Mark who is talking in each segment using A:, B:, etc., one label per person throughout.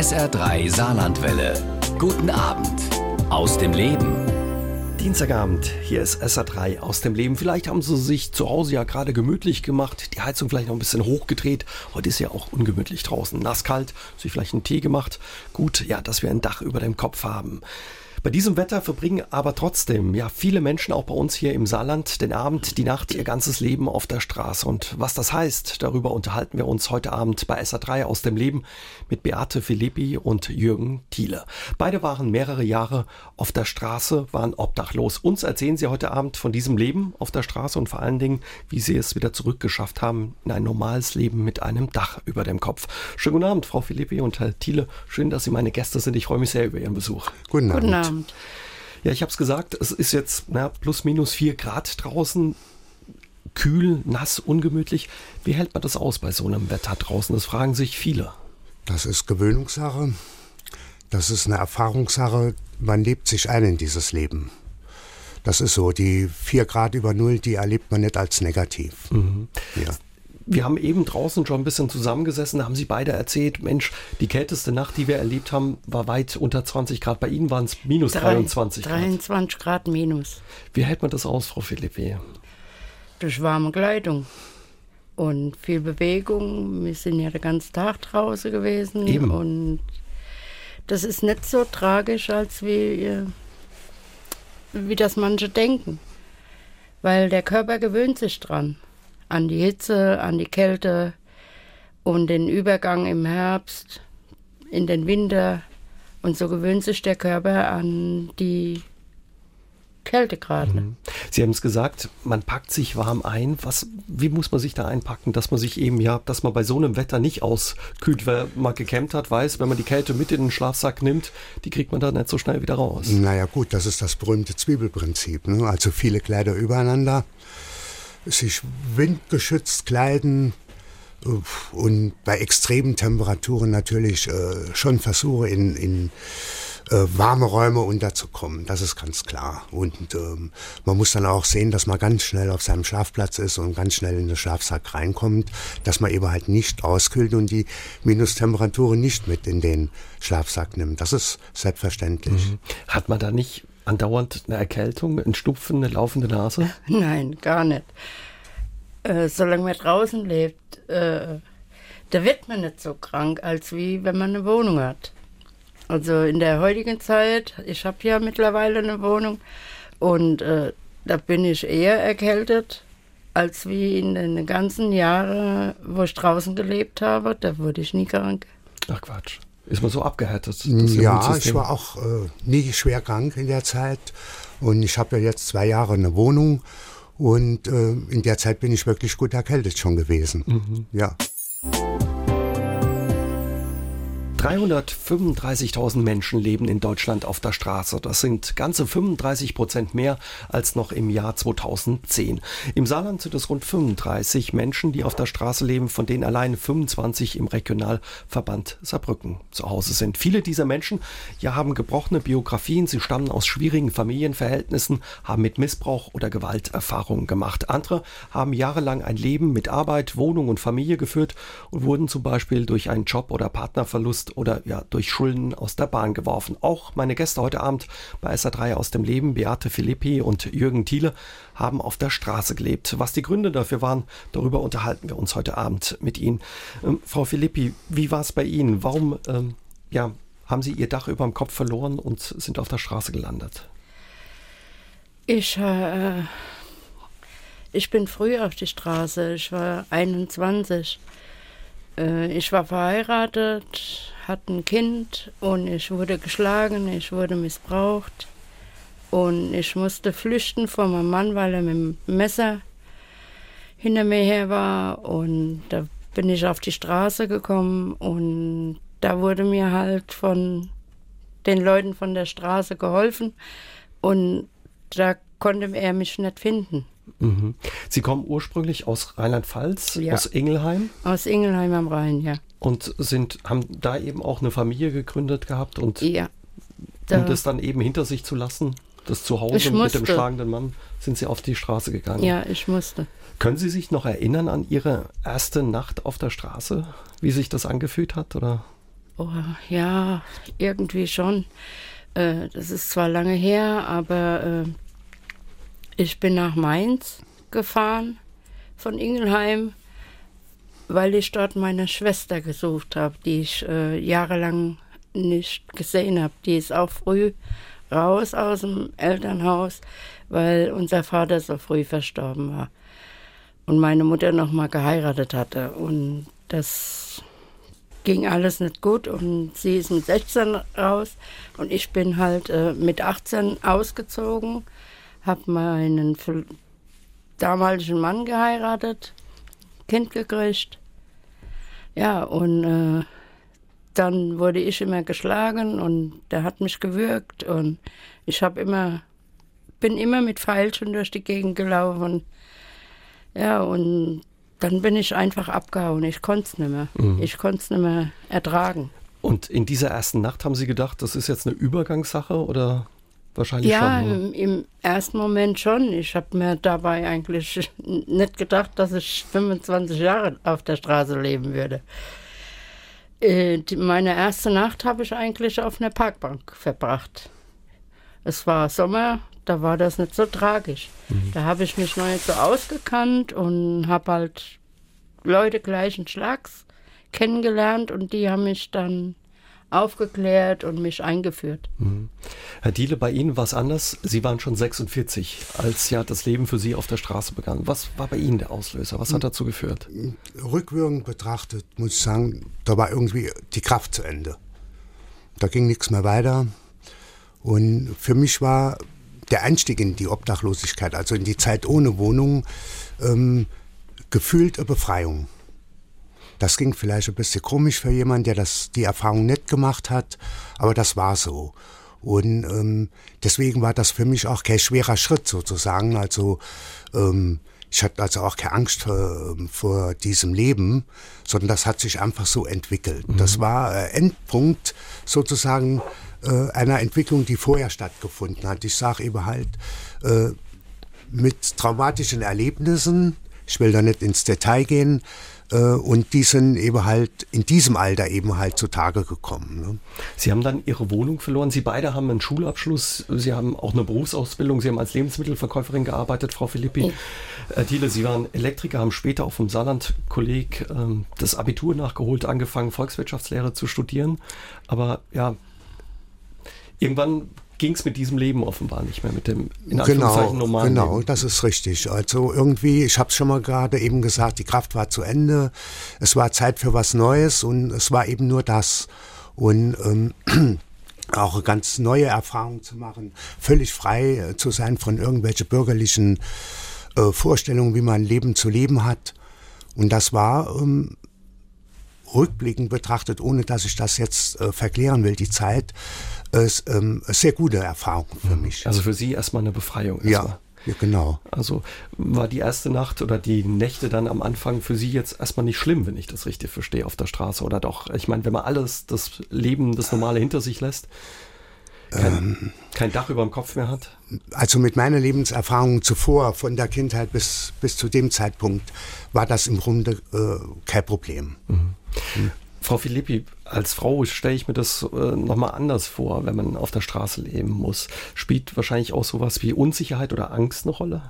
A: SR3 Saarlandwelle. Guten Abend aus dem Leben.
B: Dienstagabend, hier ist SA3 aus dem Leben. Vielleicht haben Sie sich zu Hause ja gerade gemütlich gemacht, die Heizung vielleicht noch ein bisschen hochgedreht. Heute ist ja auch ungemütlich draußen, nasskalt, sich vielleicht einen Tee gemacht. Gut, ja, dass wir ein Dach über dem Kopf haben. Bei diesem Wetter verbringen aber trotzdem ja viele Menschen auch bei uns hier im Saarland den Abend, die Nacht, ihr ganzes Leben auf der Straße. Und was das heißt, darüber unterhalten wir uns heute Abend bei SA3 aus dem Leben mit Beate Philippi und Jürgen Thiele. Beide waren mehrere Jahre auf der Straße, waren obdachlos. Uns erzählen sie heute Abend von diesem Leben auf der Straße und vor allen Dingen, wie sie es wieder zurückgeschafft haben in ein normales Leben mit einem Dach über dem Kopf. Schönen guten Abend, Frau Philippi und Herr Thiele. Schön, dass Sie meine Gäste sind. Ich freue mich sehr über Ihren Besuch.
C: Guten Abend.
D: Guten Abend. Abend.
B: Ja, ich habe es gesagt, es ist jetzt na, plus minus vier Grad draußen. Kühl, nass, ungemütlich. Wie hält man das aus bei so einem Wetter draußen? Das fragen sich viele.
C: Das ist Gewöhnungssache. Das ist eine Erfahrungssache. Man lebt sich ein in dieses Leben. Das ist so. Die vier Grad über Null, die erlebt man nicht als negativ. Mhm.
B: Ja. Wir haben eben draußen schon ein bisschen zusammengesessen, da haben Sie beide erzählt, Mensch, die kälteste Nacht, die wir erlebt haben, war weit unter 20 Grad. Bei Ihnen waren es minus 23
D: Grad. 23 Grad minus.
B: Wie hält man das aus, Frau Philippe?
D: Durch warme Kleidung und viel Bewegung. Wir sind ja den ganzen Tag draußen gewesen.
B: Eben.
D: Und das ist nicht so tragisch, als wie, wie das manche denken. Weil der Körper gewöhnt sich dran an die Hitze, an die Kälte und den Übergang im Herbst in den Winter. Und so gewöhnt sich der Körper an die Kältegrade. Mhm.
B: Sie haben es gesagt, man packt sich warm ein. Was, wie muss man sich da einpacken, dass man sich eben, ja, dass man bei so einem Wetter nicht auskühlt, wer mal gekämmt hat, weiß, wenn man die Kälte mit in den Schlafsack nimmt, die kriegt man da nicht so schnell wieder raus.
C: Naja gut, das ist das berühmte Zwiebelprinzip. Ne? Also viele Kleider übereinander sich windgeschützt kleiden äh, und bei extremen Temperaturen natürlich äh, schon versuche, in, in äh, warme Räume unterzukommen. Das ist ganz klar. Und ähm, man muss dann auch sehen, dass man ganz schnell auf seinem Schlafplatz ist und ganz schnell in den Schlafsack reinkommt, dass man eben halt nicht auskühlt und die Minustemperaturen nicht mit in den Schlafsack nimmt. Das ist selbstverständlich. Mhm.
B: Hat man da nicht andauernd eine Erkältung, ein Stupfen, eine laufende Nase?
D: Nein, gar nicht. Äh, solange man draußen lebt, äh, da wird man nicht so krank, als wie wenn man eine Wohnung hat. Also in der heutigen Zeit, ich habe ja mittlerweile eine Wohnung und äh, da bin ich eher erkältet, als wie in den ganzen Jahren, wo ich draußen gelebt habe. Da wurde ich nie krank.
B: Ach Quatsch. Ist man so abgehärtet?
C: Ja, ich war auch äh, nie schwer krank in der Zeit. Und ich habe ja jetzt zwei Jahre eine Wohnung. Und äh, in der Zeit bin ich wirklich gut erkältet schon gewesen. Mhm. Ja.
B: 335.000 Menschen leben in Deutschland auf der Straße. Das sind ganze 35 Prozent mehr als noch im Jahr 2010. Im Saarland sind es rund 35 Menschen, die auf der Straße leben, von denen allein 25 im Regionalverband Saarbrücken zu Hause sind. Viele dieser Menschen ja, haben gebrochene Biografien. Sie stammen aus schwierigen Familienverhältnissen, haben mit Missbrauch oder Gewalt Erfahrungen gemacht. Andere haben jahrelang ein Leben mit Arbeit, Wohnung und Familie geführt und wurden zum Beispiel durch einen Job oder Partnerverlust oder ja durch Schulden aus der Bahn geworfen. Auch meine Gäste heute Abend bei SA3 aus dem Leben, Beate Philippi und Jürgen Thiele, haben auf der Straße gelebt. Was die Gründe dafür waren, darüber unterhalten wir uns heute Abend mit Ihnen. Ähm, Frau Philippi, wie war es bei Ihnen? Warum ähm, ja, haben Sie Ihr Dach über dem Kopf verloren und sind auf der Straße gelandet?
D: Ich, äh, ich bin früh auf die Straße. Ich war 21. Äh, ich war verheiratet, hatte ein Kind und ich wurde geschlagen, ich wurde missbraucht. Und ich musste flüchten vor meinem Mann, weil er mit dem Messer hinter mir her war. Und da bin ich auf die Straße gekommen und da wurde mir halt von den Leuten von der Straße geholfen. Und da konnte er mich nicht finden.
B: Mhm. Sie kommen ursprünglich aus Rheinland-Pfalz, ja. aus Ingelheim?
D: Aus Ingelheim am Rhein, ja.
B: Und sind, haben da eben auch eine Familie gegründet gehabt und
D: ja,
B: da, um das dann eben hinter sich zu lassen, das Zuhause mit dem schlagenden Mann, sind Sie auf die Straße gegangen.
D: Ja, ich musste.
B: Können Sie sich noch erinnern an Ihre erste Nacht auf der Straße, wie sich das angefühlt hat? Oder?
D: Oh, ja, irgendwie schon. Äh, das ist zwar lange her, aber äh, ich bin nach Mainz gefahren von Ingelheim, weil ich dort meine Schwester gesucht habe, die ich äh, jahrelang nicht gesehen habe. Die ist auch früh raus aus dem Elternhaus, weil unser Vater so früh verstorben war und meine Mutter noch mal geheiratet hatte und das ging alles nicht gut und sie ist mit 16 raus und ich bin halt äh, mit 18 ausgezogen, habe meinen damaligen Mann geheiratet, Kind gekriegt. Ja, und äh, dann wurde ich immer geschlagen und der hat mich gewürgt und ich habe immer bin immer mit Pfeilchen durch die Gegend gelaufen. Ja, und dann bin ich einfach abgehauen. Ich konnte es nicht mehr. Mhm. Ich konnte es nicht mehr ertragen.
B: Und in dieser ersten Nacht haben Sie gedacht, das ist jetzt eine Übergangssache oder wahrscheinlich
D: ja,
B: schon?
D: Ja, im, im, ersten Moment schon. Ich habe mir dabei eigentlich nicht gedacht, dass ich 25 Jahre auf der Straße leben würde. Äh, die, meine erste Nacht habe ich eigentlich auf einer Parkbank verbracht. Es war Sommer, da war das nicht so tragisch. Mhm. Da habe ich mich noch nicht so ausgekannt und habe halt Leute gleichen Schlags kennengelernt und die haben mich dann aufgeklärt und mich eingeführt.
B: Mhm. Herr Diele, bei Ihnen war es anders. Sie waren schon 46, als ja das Leben für Sie auf der Straße begann. Was war bei Ihnen der Auslöser? Was hat dazu geführt?
C: Rückwirkend betrachtet muss ich sagen, da war irgendwie die Kraft zu Ende. Da ging nichts mehr weiter. Und für mich war der Einstieg in die Obdachlosigkeit, also in die Zeit ohne Wohnung, ähm, gefühlt eine Befreiung. Das ging vielleicht ein bisschen komisch für jemanden, der das, die Erfahrung nicht gemacht hat, aber das war so. Und ähm, deswegen war das für mich auch kein schwerer Schritt sozusagen. Also ähm, ich hatte also auch keine Angst vor, ähm, vor diesem Leben, sondern das hat sich einfach so entwickelt. Mhm. Das war äh, Endpunkt sozusagen äh, einer Entwicklung, die vorher stattgefunden hat. Ich sage eben halt, äh, mit traumatischen Erlebnissen, ich will da nicht ins Detail gehen, äh, und die sind eben halt in diesem Alter eben halt zutage gekommen. Ne?
B: Sie haben dann Ihre Wohnung verloren. Sie beide haben einen Schulabschluss. Sie haben auch eine Berufsausbildung. Sie haben als Lebensmittelverkäuferin gearbeitet, Frau Philippi. Herr Thiele, Sie waren Elektriker, haben später auch vom Saarland-Kolleg ähm, das Abitur nachgeholt, angefangen, Volkswirtschaftslehre zu studieren. Aber ja, irgendwann ging es mit diesem Leben offenbar nicht mehr, mit dem in
C: genau, normalen Genau, Leben. das ist richtig. Also irgendwie, ich habe es schon mal gerade eben gesagt, die Kraft war zu Ende, es war Zeit für was Neues und es war eben nur das. Und ähm, auch eine ganz neue Erfahrung zu machen, völlig frei äh, zu sein von irgendwelchen bürgerlichen äh, Vorstellungen, wie man Leben zu leben hat. Und das war ähm, rückblickend betrachtet, ohne dass ich das jetzt äh, verklären will, die Zeit, ist ähm, eine sehr gute Erfahrung für mhm. mich.
B: Also für Sie erstmal eine Befreiung.
C: Ja. Ja, genau.
B: Also war die erste Nacht oder die Nächte dann am Anfang für Sie jetzt erstmal nicht schlimm, wenn ich das richtig verstehe, auf der Straße oder doch? Ich meine, wenn man alles, das Leben, das Normale hinter sich lässt, kein, ähm, kein Dach über dem Kopf mehr hat?
C: Also mit meiner Lebenserfahrung zuvor, von der Kindheit bis, bis zu dem Zeitpunkt, war das im Grunde äh, kein Problem. Mhm.
B: Mhm. Frau Filippi, als Frau stelle ich mir das äh, nochmal anders vor, wenn man auf der Straße leben muss. Spielt wahrscheinlich auch sowas wie Unsicherheit oder Angst eine Rolle?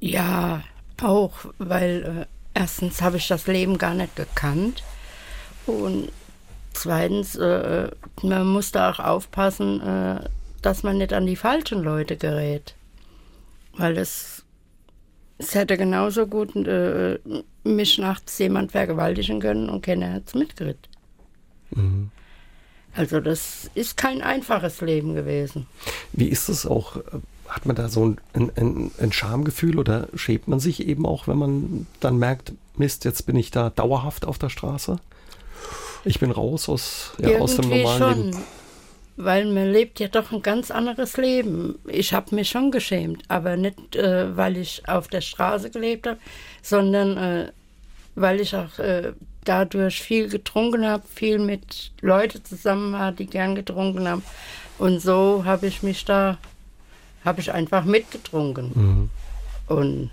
D: Ja, auch, weil äh, erstens habe ich das Leben gar nicht gekannt und zweitens, äh, man muss da auch aufpassen, äh, dass man nicht an die falschen Leute gerät. Weil es, es hätte genauso gut äh, mich nachts jemand vergewaltigen können und keiner hat es mitgekriegt. Mhm. Also das ist kein einfaches Leben gewesen.
B: Wie ist es auch? Hat man da so ein, ein, ein Schamgefühl oder schämt man sich eben auch, wenn man dann merkt, Mist, jetzt bin ich da dauerhaft auf der Straße? Ich bin raus aus, ja, aus dem normalen schon, Leben.
D: Weil man lebt ja doch ein ganz anderes Leben. Ich habe mich schon geschämt, aber nicht, äh, weil ich auf der Straße gelebt habe, sondern äh, weil ich auch äh, dadurch viel getrunken habe, viel mit Leuten zusammen war, die gern getrunken haben. Und so habe ich mich da, habe ich einfach mitgetrunken. Mhm. Und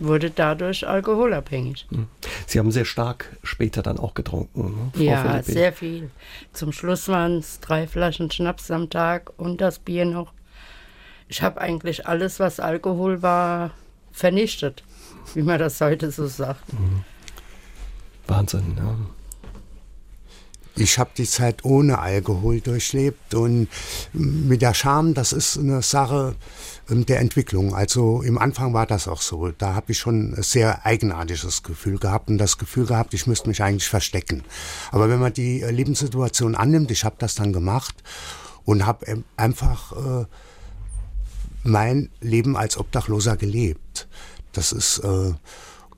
D: wurde dadurch alkoholabhängig. Hm.
B: Sie haben sehr stark später dann auch getrunken.
D: Ne, ja, Philippe. sehr viel. Zum Schluss waren es drei Flaschen Schnaps am Tag und das Bier noch. Ich habe eigentlich alles, was Alkohol war, vernichtet, wie man das heute so sagt. Mhm.
B: Wahnsinn, ja.
C: Ich habe die Zeit ohne Alkohol durchlebt und mit der Scham, das ist eine Sache ähm, der Entwicklung. Also im Anfang war das auch so. Da habe ich schon ein sehr eigenartiges Gefühl gehabt und das Gefühl gehabt, ich müsste mich eigentlich verstecken. Aber wenn man die äh, Lebenssituation annimmt, ich habe das dann gemacht und habe ähm, einfach äh, mein Leben als Obdachloser gelebt. Das ist äh,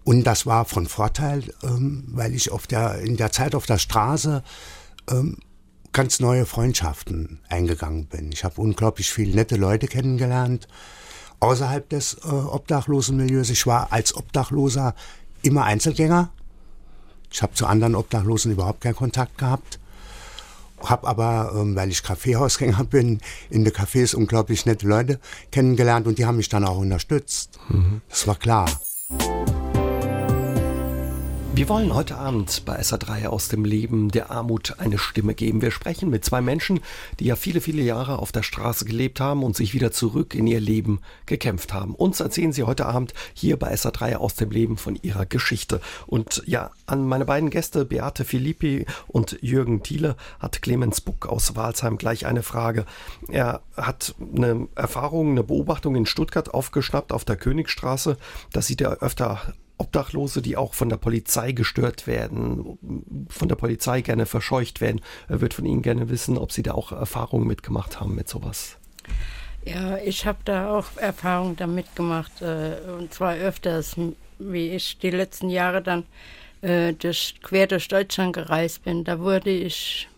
C: und das war von Vorteil, ähm, weil ich auf der, in der Zeit auf der Straße ähm, ganz neue Freundschaften eingegangen bin. Ich habe unglaublich viele nette Leute kennengelernt außerhalb des äh, obdachlosen Milieus. Ich war als Obdachloser immer Einzelgänger. Ich habe zu anderen Obdachlosen überhaupt keinen Kontakt gehabt. Habe aber, ähm, weil ich Kaffeehausgänger bin, in den Cafés unglaublich nette Leute kennengelernt und die haben mich dann auch unterstützt. Mhm. Das war klar.
B: Wir wollen heute Abend bei SA3 aus dem Leben der Armut eine Stimme geben. Wir sprechen mit zwei Menschen, die ja viele, viele Jahre auf der Straße gelebt haben und sich wieder zurück in ihr Leben gekämpft haben. Uns erzählen sie heute Abend hier bei SA3 aus dem Leben von ihrer Geschichte. Und ja, an meine beiden Gäste, Beate Filippi und Jürgen Thiele, hat Clemens Buck aus Walsheim gleich eine Frage. Er hat eine Erfahrung, eine Beobachtung in Stuttgart aufgeschnappt auf der Königstraße. Da sieht er öfter Obdachlose, die auch von der Polizei gestört werden, von der Polizei gerne verscheucht werden. Er wird von Ihnen gerne wissen, ob Sie da auch Erfahrungen mitgemacht haben mit sowas.
D: Ja, ich habe da auch Erfahrungen damit gemacht, äh, und zwar öfters, wie ich die letzten Jahre dann äh, durch, quer durch Deutschland gereist bin. Da wurde ich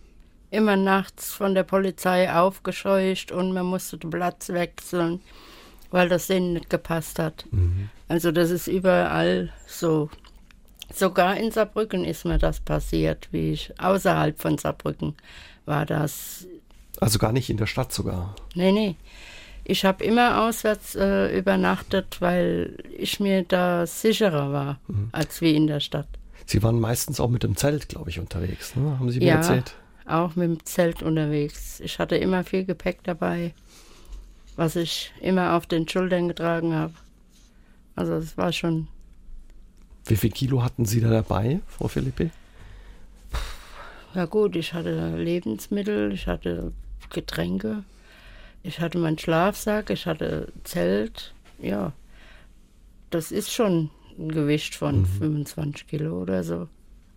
D: immer nachts von der Polizei aufgescheucht und man musste den Platz wechseln weil das denen nicht gepasst hat. Mhm. Also das ist überall so. Sogar in Saarbrücken ist mir das passiert, wie ich außerhalb von Saarbrücken war das.
B: Also gar nicht in der Stadt sogar?
D: Nee, nee. Ich habe immer auswärts äh, übernachtet, weil ich mir da sicherer war, mhm. als wie in der Stadt.
B: Sie waren meistens auch mit dem Zelt, glaube ich, unterwegs, ne? haben Sie mir ja, erzählt?
D: auch mit dem Zelt unterwegs. Ich hatte immer viel Gepäck dabei was ich immer auf den Schultern getragen habe. Also es war schon.
B: Wie viel Kilo hatten Sie da dabei, Frau Philippe?
D: Ja gut, ich hatte Lebensmittel, ich hatte Getränke, ich hatte meinen Schlafsack, ich hatte Zelt. Ja, das ist schon ein Gewicht von mhm. 25 Kilo oder so.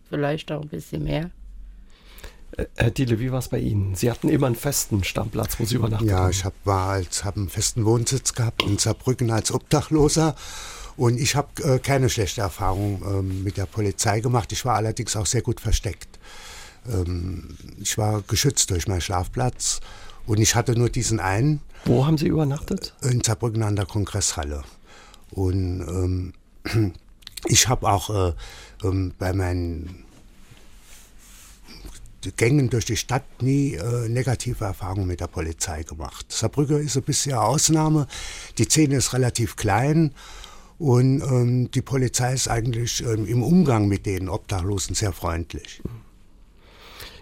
D: Vielleicht auch ein bisschen mehr.
B: Herr Diele, wie war es bei Ihnen? Sie hatten immer einen festen Stammplatz, wo Sie übernachtet
C: Ja, ich hab, war als, habe einen festen Wohnsitz gehabt in Saarbrücken als Obdachloser. Und ich habe äh, keine schlechte Erfahrung äh, mit der Polizei gemacht. Ich war allerdings auch sehr gut versteckt. Ähm, ich war geschützt durch meinen Schlafplatz und ich hatte nur diesen einen.
B: Wo haben Sie übernachtet?
C: In Saarbrücken an der Kongresshalle. Und ähm, ich habe auch äh, ähm, bei meinen Gängen durch die Stadt nie äh, negative Erfahrungen mit der Polizei gemacht. Saarbrücke ist ein bisschen Ausnahme. Die Szene ist relativ klein und ähm, die Polizei ist eigentlich ähm, im Umgang mit den Obdachlosen sehr freundlich.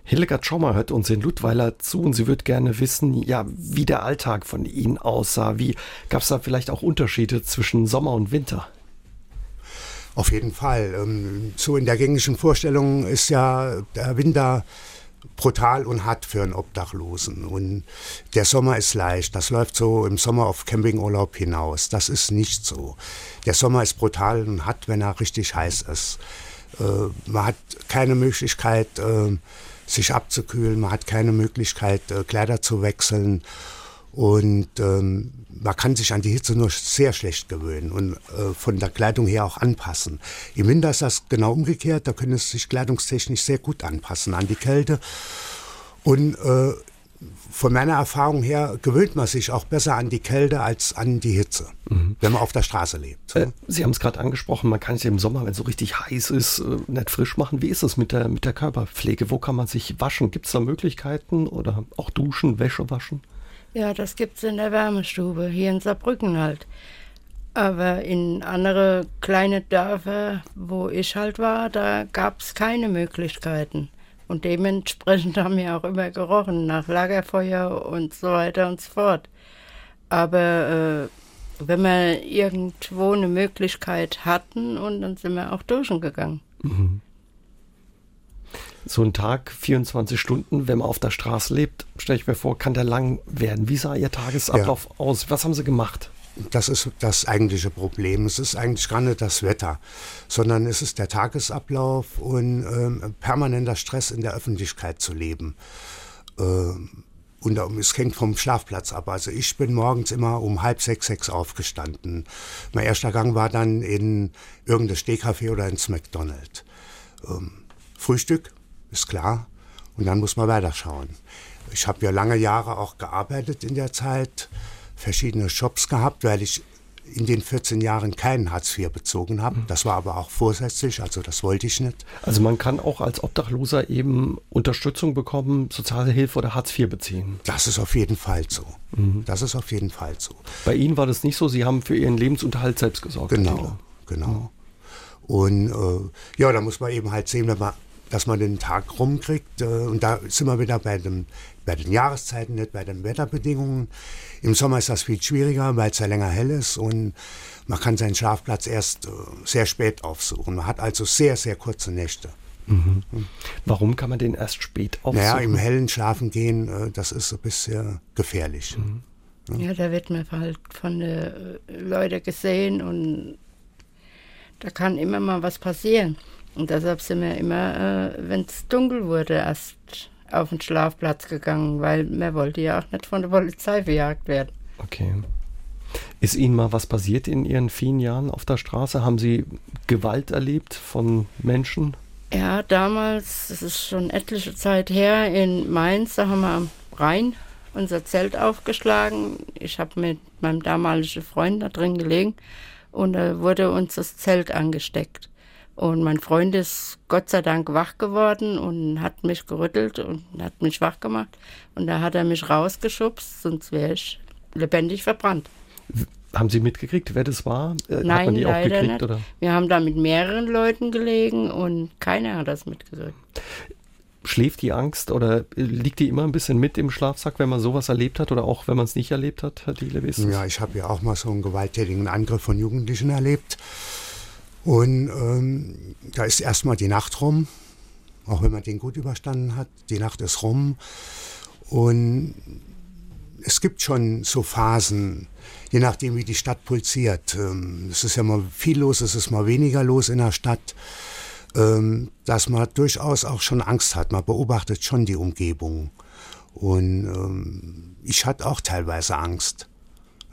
B: Hildegard Schommer hört uns in Ludweiler zu und sie wird gerne wissen, ja, wie der Alltag von Ihnen aussah. Wie gab es da vielleicht auch Unterschiede zwischen Sommer und Winter?
C: Auf jeden Fall. Ähm, so in der gängigen Vorstellung ist ja der Winter brutal und hart für einen Obdachlosen. Und der Sommer ist leicht. Das läuft so im Sommer auf Campingurlaub hinaus. Das ist nicht so. Der Sommer ist brutal und hart, wenn er richtig heiß ist. Äh, man hat keine Möglichkeit, äh, sich abzukühlen. Man hat keine Möglichkeit, äh, Kleider zu wechseln. Und ähm, man kann sich an die Hitze nur sehr schlecht gewöhnen und äh, von der Kleidung her auch anpassen. Im Winter ist das genau umgekehrt, da können es sich kleidungstechnisch sehr gut anpassen an die Kälte. Und äh, von meiner Erfahrung her gewöhnt man sich auch besser an die Kälte als an die Hitze, mhm. wenn man auf der Straße lebt.
B: Äh, Sie haben es gerade angesprochen, man kann sich im Sommer, wenn es so richtig heiß ist, äh, nicht frisch machen. Wie ist es mit der, mit der Körperpflege? Wo kann man sich waschen? Gibt es da Möglichkeiten oder auch duschen, Wäsche waschen?
D: Ja, das gibt es in der Wärmestube, hier in Saarbrücken halt. Aber in andere kleine Dörfer, wo ich halt war, da gab es keine Möglichkeiten. Und dementsprechend haben wir auch immer gerochen nach Lagerfeuer und so weiter und so fort. Aber äh, wenn wir irgendwo eine Möglichkeit hatten und dann sind wir auch duschen gegangen. Mhm.
B: So ein Tag, 24 Stunden, wenn man auf der Straße lebt, stelle ich mir vor, kann der lang werden. Wie sah Ihr Tagesablauf ja. aus? Was haben Sie gemacht?
C: Das ist das eigentliche Problem. Es ist eigentlich gar nicht das Wetter, sondern es ist der Tagesablauf und ähm, permanenter Stress in der Öffentlichkeit zu leben. Ähm, und es hängt vom Schlafplatz ab. Also ich bin morgens immer um halb sechs, sechs aufgestanden. Mein erster Gang war dann in irgendein Stehkaffee oder ins McDonald's. Ähm, Frühstück, ist klar. Und dann muss man weiterschauen. Ich habe ja lange Jahre auch gearbeitet in der Zeit verschiedene Jobs gehabt, weil ich in den 14 Jahren keinen Hartz IV bezogen habe. Das war aber auch vorsätzlich, also das wollte ich nicht.
B: Also man kann auch als Obdachloser eben Unterstützung bekommen, soziale Hilfe oder Hartz IV beziehen.
C: Das ist auf jeden Fall so. Mhm. Das ist auf jeden Fall so.
B: Bei Ihnen war das nicht so, Sie haben für Ihren Lebensunterhalt selbst gesorgt.
C: Genau, genau. Mhm. Und äh, ja, da muss man eben halt sehen, wenn man dass man den Tag rumkriegt. Äh, und da sind wir wieder bei, dem, bei den Jahreszeiten, nicht bei den Wetterbedingungen. Im Sommer ist das viel schwieriger, weil es ja länger hell ist und man kann seinen Schlafplatz erst äh, sehr spät aufsuchen. Man hat also sehr, sehr kurze Nächte.
B: Mhm. Warum kann man den erst spät aufsuchen?
C: Naja, im hellen Schlafen gehen, äh, das ist ein bisschen gefährlich. Mhm.
D: Ja, da wird man halt von den Leuten gesehen und da kann immer mal was passieren. Und deshalb sind wir immer, äh, wenn es dunkel wurde, erst auf den Schlafplatz gegangen, weil man wollte ja auch nicht von der Polizei verjagt werden.
B: Okay. Ist Ihnen mal was passiert in Ihren vielen Jahren auf der Straße? Haben Sie Gewalt erlebt von Menschen?
D: Ja, damals, das ist schon etliche Zeit her, in Mainz, da haben wir am Rhein unser Zelt aufgeschlagen. Ich habe mit meinem damaligen Freund da drin gelegen und da wurde uns das Zelt angesteckt. Und mein Freund ist Gott sei Dank wach geworden und hat mich gerüttelt und hat mich wach gemacht. Und da hat er mich rausgeschubst, sonst wäre ich lebendig verbrannt.
B: Haben Sie mitgekriegt, wer das war?
D: Äh, Nein, hat man die leider auch gekriegt, nicht. Oder? Wir haben da mit mehreren Leuten gelegen und keiner hat das mitgekriegt.
B: Schläft die Angst oder liegt die immer ein bisschen mit im Schlafsack, wenn man sowas erlebt hat oder auch wenn man es nicht erlebt hat, Herr Diele?
C: Ja, ich habe ja auch mal so einen gewalttätigen Angriff von Jugendlichen erlebt. Und ähm, da ist erstmal die Nacht rum, auch wenn man den gut überstanden hat. Die Nacht ist rum. Und es gibt schon so Phasen, je nachdem, wie die Stadt pulsiert. Ähm, es ist ja mal viel los, es ist mal weniger los in der Stadt, ähm, dass man durchaus auch schon Angst hat. Man beobachtet schon die Umgebung. Und ähm, ich hatte auch teilweise Angst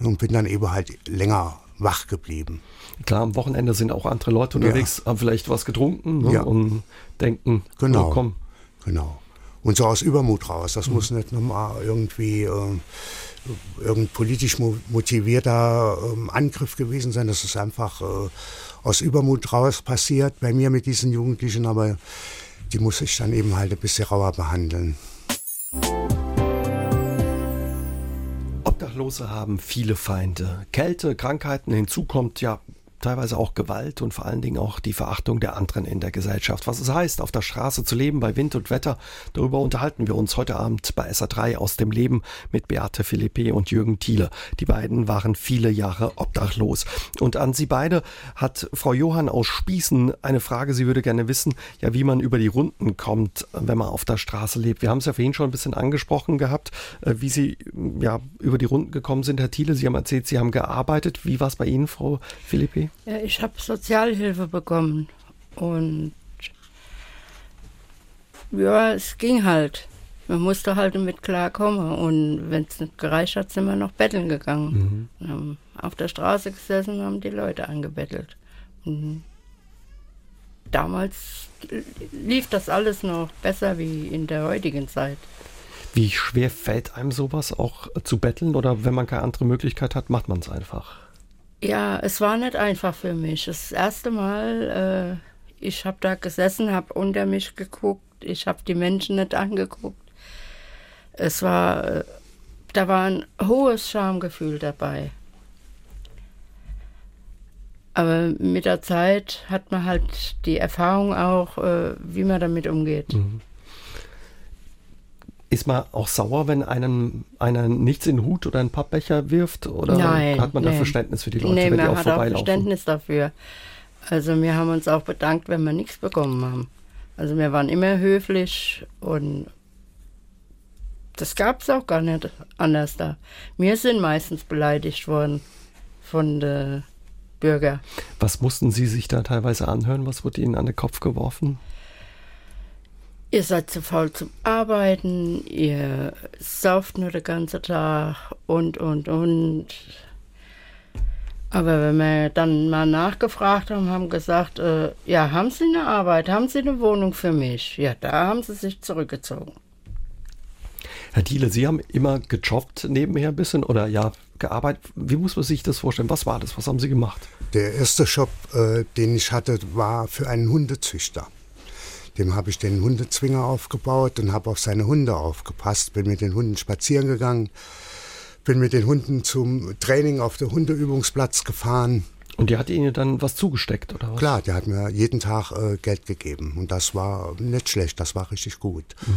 C: und bin dann eben halt länger wach geblieben.
B: Klar, am Wochenende sind auch andere Leute unterwegs, ja. haben vielleicht was getrunken ne, ja. und denken,
C: genau.
B: Oh, komm.
C: Genau. Und so aus Übermut raus. Das mhm. muss nicht nochmal irgendwie äh, irgendein politisch motivierter äh, Angriff gewesen sein. Das ist einfach äh, aus Übermut raus passiert bei mir mit diesen Jugendlichen, aber die muss ich dann eben halt ein bisschen rauer behandeln.
B: Obdachlose haben viele Feinde. Kälte, Krankheiten, hinzu kommt ja teilweise auch Gewalt und vor allen Dingen auch die Verachtung der anderen in der Gesellschaft. Was es heißt, auf der Straße zu leben bei Wind und Wetter, darüber unterhalten wir uns heute Abend bei SA3 aus dem Leben mit Beate Philippe und Jürgen Thiele. Die beiden waren viele Jahre obdachlos. Und an Sie beide hat Frau Johann aus Spießen eine Frage. Sie würde gerne wissen, ja, wie man über die Runden kommt, wenn man auf der Straße lebt. Wir haben es ja vorhin schon ein bisschen angesprochen gehabt, äh, wie Sie ja über die Runden gekommen sind, Herr Thiele. Sie haben erzählt, Sie haben gearbeitet. Wie war es bei Ihnen, Frau Philippe?
D: Ja, ich habe Sozialhilfe bekommen und ja, es ging halt. Man musste halt damit klarkommen und wenn es nicht gereicht hat, sind wir noch betteln gegangen. Mhm. Haben auf der Straße gesessen und haben die Leute angebettelt. Und damals lief das alles noch besser wie in der heutigen Zeit.
B: Wie schwer fällt einem sowas auch zu betteln oder wenn man keine andere Möglichkeit hat, macht man es einfach?
D: Ja, es war nicht einfach für mich. Das erste Mal, äh, ich habe da gesessen, habe unter mich geguckt, ich habe die Menschen nicht angeguckt. Es war, äh, da war ein hohes Schamgefühl dabei. Aber mit der Zeit hat man halt die Erfahrung auch, äh, wie man damit umgeht. Mhm.
B: Ist man auch sauer, wenn einen, einer nichts in den Hut oder einen Pappbecher wirft? Oder
D: Nein,
B: hat man da
D: nee.
B: Verständnis für die Leute,
D: nee,
B: wenn die
D: man
B: auch
D: hat auch
B: vorbeilaufen?
D: Verständnis dafür. Also wir haben uns auch bedankt, wenn wir nichts bekommen haben. Also wir waren immer höflich und das gab es auch gar nicht anders da. Wir sind meistens beleidigt worden von den Bürgern.
B: Was mussten Sie sich da teilweise anhören? Was wurde Ihnen an den Kopf geworfen?
D: Ihr seid zu faul zum Arbeiten, ihr sauft nur den ganzen Tag und, und, und. Aber wenn wir dann mal nachgefragt haben, haben gesagt, äh, ja, haben Sie eine Arbeit, haben Sie eine Wohnung für mich? Ja, da haben sie sich zurückgezogen.
B: Herr Thiele, Sie haben immer gejobbt nebenher ein bisschen oder ja, gearbeitet. Wie muss man sich das vorstellen? Was war das? Was haben Sie gemacht?
C: Der erste Job, äh, den ich hatte, war für einen Hundezüchter. Dem habe ich den Hundezwinger aufgebaut und habe auf seine Hunde aufgepasst. Bin mit den Hunden spazieren gegangen, bin mit den Hunden zum Training auf den Hundeübungsplatz gefahren.
B: Und die hat Ihnen dann was zugesteckt, oder was?
C: Klar, der hat mir jeden Tag äh, Geld gegeben und das war nicht schlecht, das war richtig gut. Mhm.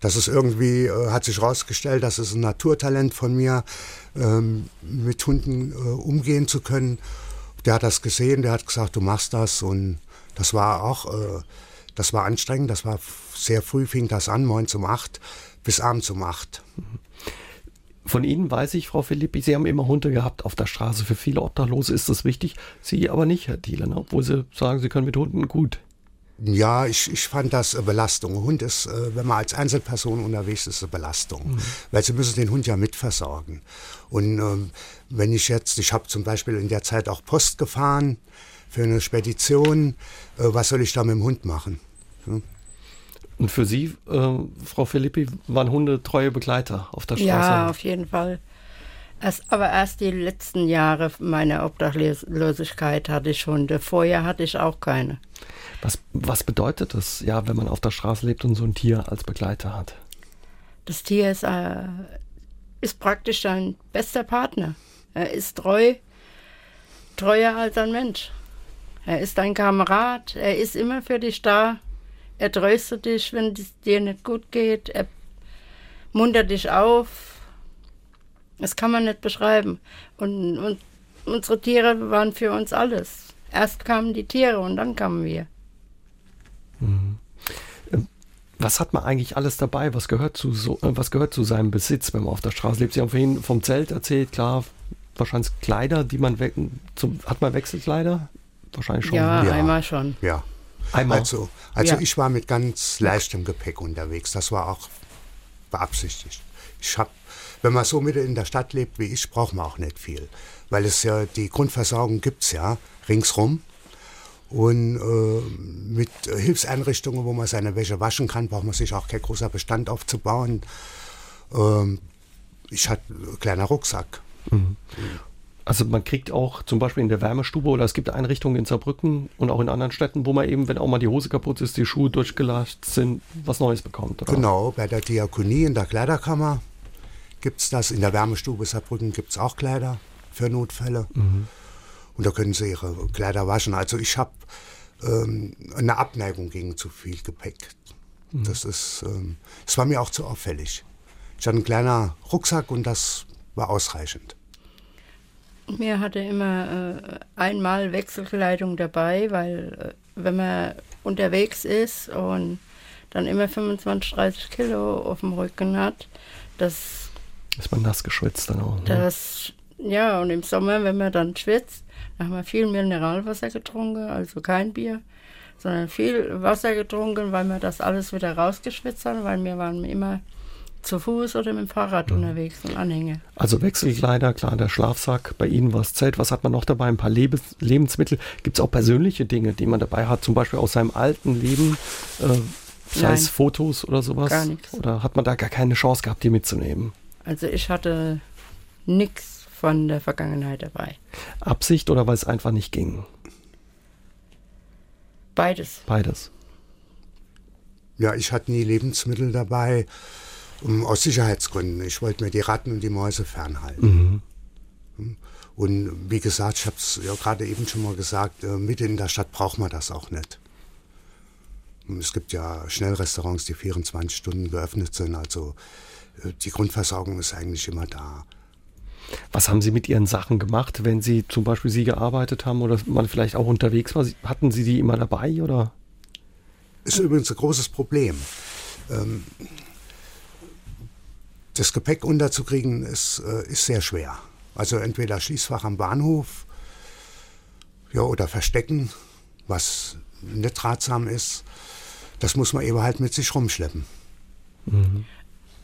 C: Das ist irgendwie, äh, hat sich herausgestellt, das ist ein Naturtalent von mir, ähm, mit Hunden äh, umgehen zu können. Der hat das gesehen, der hat gesagt, du machst das und das war auch, äh, das war anstrengend, das war sehr früh, fing das an, morgens um acht bis abends um acht.
B: Von Ihnen weiß ich, Frau Philippi, Sie haben immer Hunde gehabt auf der Straße. Für viele Obdachlose ist das wichtig. Sie aber nicht, Herr Thiele, ne? obwohl Sie sagen, Sie können mit Hunden gut.
C: Ja, ich, ich fand das eine Belastung. Ein Hund ist, äh, wenn man als Einzelperson unterwegs ist, eine Belastung. Mhm. Weil sie müssen den Hund ja mitversorgen. Und ähm, wenn ich jetzt, ich habe zum Beispiel in der Zeit auch Post gefahren für eine Spedition, äh, was soll ich da mit dem Hund machen?
B: Und für Sie, äh, Frau Philippi, waren Hunde treue Begleiter auf der Straße?
D: Ja, auf jeden Fall. Erst, aber erst die letzten Jahre meiner Obdachlosigkeit hatte ich Hunde. Vorher hatte ich auch keine.
B: Was, was bedeutet das, ja, wenn man auf der Straße lebt und so ein Tier als Begleiter hat?
D: Das Tier ist, äh, ist praktisch dein bester Partner. Er ist treu, treuer als ein Mensch. Er ist dein Kamerad, er ist immer für dich da. Er tröstet dich, wenn es dir nicht gut geht. Er muntert dich auf. Das kann man nicht beschreiben. Und, und unsere Tiere waren für uns alles. Erst kamen die Tiere und dann kamen wir.
B: Mhm. Was hat man eigentlich alles dabei? Was gehört zu, so, äh, was gehört zu seinem Besitz, wenn man auf der Straße lebt? Sie haben vorhin vom Zelt erzählt, klar, wahrscheinlich Kleider, die man we zum, hat man Wechselkleider? Wahrscheinlich schon.
D: Ja, ja. einmal schon.
C: Ja. Einmal. Also, also ja. ich war mit ganz leichtem Gepäck unterwegs. Das war auch beabsichtigt. Ich habe, wenn man so mitten in der Stadt lebt wie ich, braucht man auch nicht viel, weil es ja die Grundversorgung gibt's ja ringsrum. Und äh, mit Hilfseinrichtungen, wo man seine Wäsche waschen kann, braucht man sich auch kein großer Bestand aufzubauen. Ähm, ich hatte einen kleinen Rucksack. Mhm.
B: Also man kriegt auch zum Beispiel in der Wärmestube oder es gibt Einrichtungen in Saarbrücken und auch in anderen Städten, wo man eben, wenn auch mal die Hose kaputt ist, die Schuhe durchgelascht sind, was Neues bekommt. Oder?
C: Genau, bei der Diakonie in der Kleiderkammer gibt es das. In der Wärmestube Saarbrücken gibt es auch Kleider für Notfälle. Mhm. Und da können sie ihre Kleider waschen. Also ich habe ähm, eine Abneigung gegen zu viel Gepäck. Mhm. Das ist, ähm, das war mir auch zu auffällig. Ich hatte einen kleinen Rucksack und das war ausreichend.
D: Mir hatte immer äh, einmal Wechselkleidung dabei, weil äh, wenn man unterwegs ist und dann immer 25, 30 Kilo auf dem Rücken hat, das
B: ist man nass geschwitzt dann auch. Ne?
D: Das, ja, und im Sommer, wenn man dann schwitzt, dann haben wir viel Mineralwasser getrunken, also kein Bier, sondern viel Wasser getrunken, weil wir das alles wieder rausgeschwitzt haben, weil wir waren immer zu Fuß oder mit dem Fahrrad mhm. unterwegs und Anhänge.
B: Also Wechselkleider, klar, der Schlafsack, bei Ihnen war es Zelt. Was hat man noch dabei? Ein paar Lebens Lebensmittel. Gibt es auch persönliche Dinge, die man dabei hat, zum Beispiel aus seinem alten Leben, äh, sei Nein. es Fotos oder sowas?
D: Gar nichts.
B: Oder hat man da gar keine Chance gehabt, die mitzunehmen?
D: Also ich hatte nichts von der Vergangenheit dabei.
B: Absicht oder weil es einfach nicht ging?
D: Beides.
B: Beides.
C: Ja, ich hatte nie Lebensmittel dabei, um, aus Sicherheitsgründen. Ich wollte mir die Ratten und die Mäuse fernhalten. Mhm. Und wie gesagt, ich habe es ja gerade eben schon mal gesagt, äh, mitten in der Stadt braucht man das auch nicht. Es gibt ja Schnellrestaurants, die 24 Stunden geöffnet sind. Also äh, die Grundversorgung ist eigentlich immer da.
B: Was haben Sie mit Ihren Sachen gemacht, wenn Sie zum Beispiel Sie gearbeitet haben oder man vielleicht auch unterwegs war? Hatten Sie die immer dabei oder?
C: Ist übrigens ein großes Problem. Ähm, das Gepäck unterzukriegen ist, äh, ist sehr schwer. Also entweder Schließfach am Bahnhof ja, oder verstecken, was nicht ratsam ist. Das muss man eben halt mit sich rumschleppen.
D: Mhm.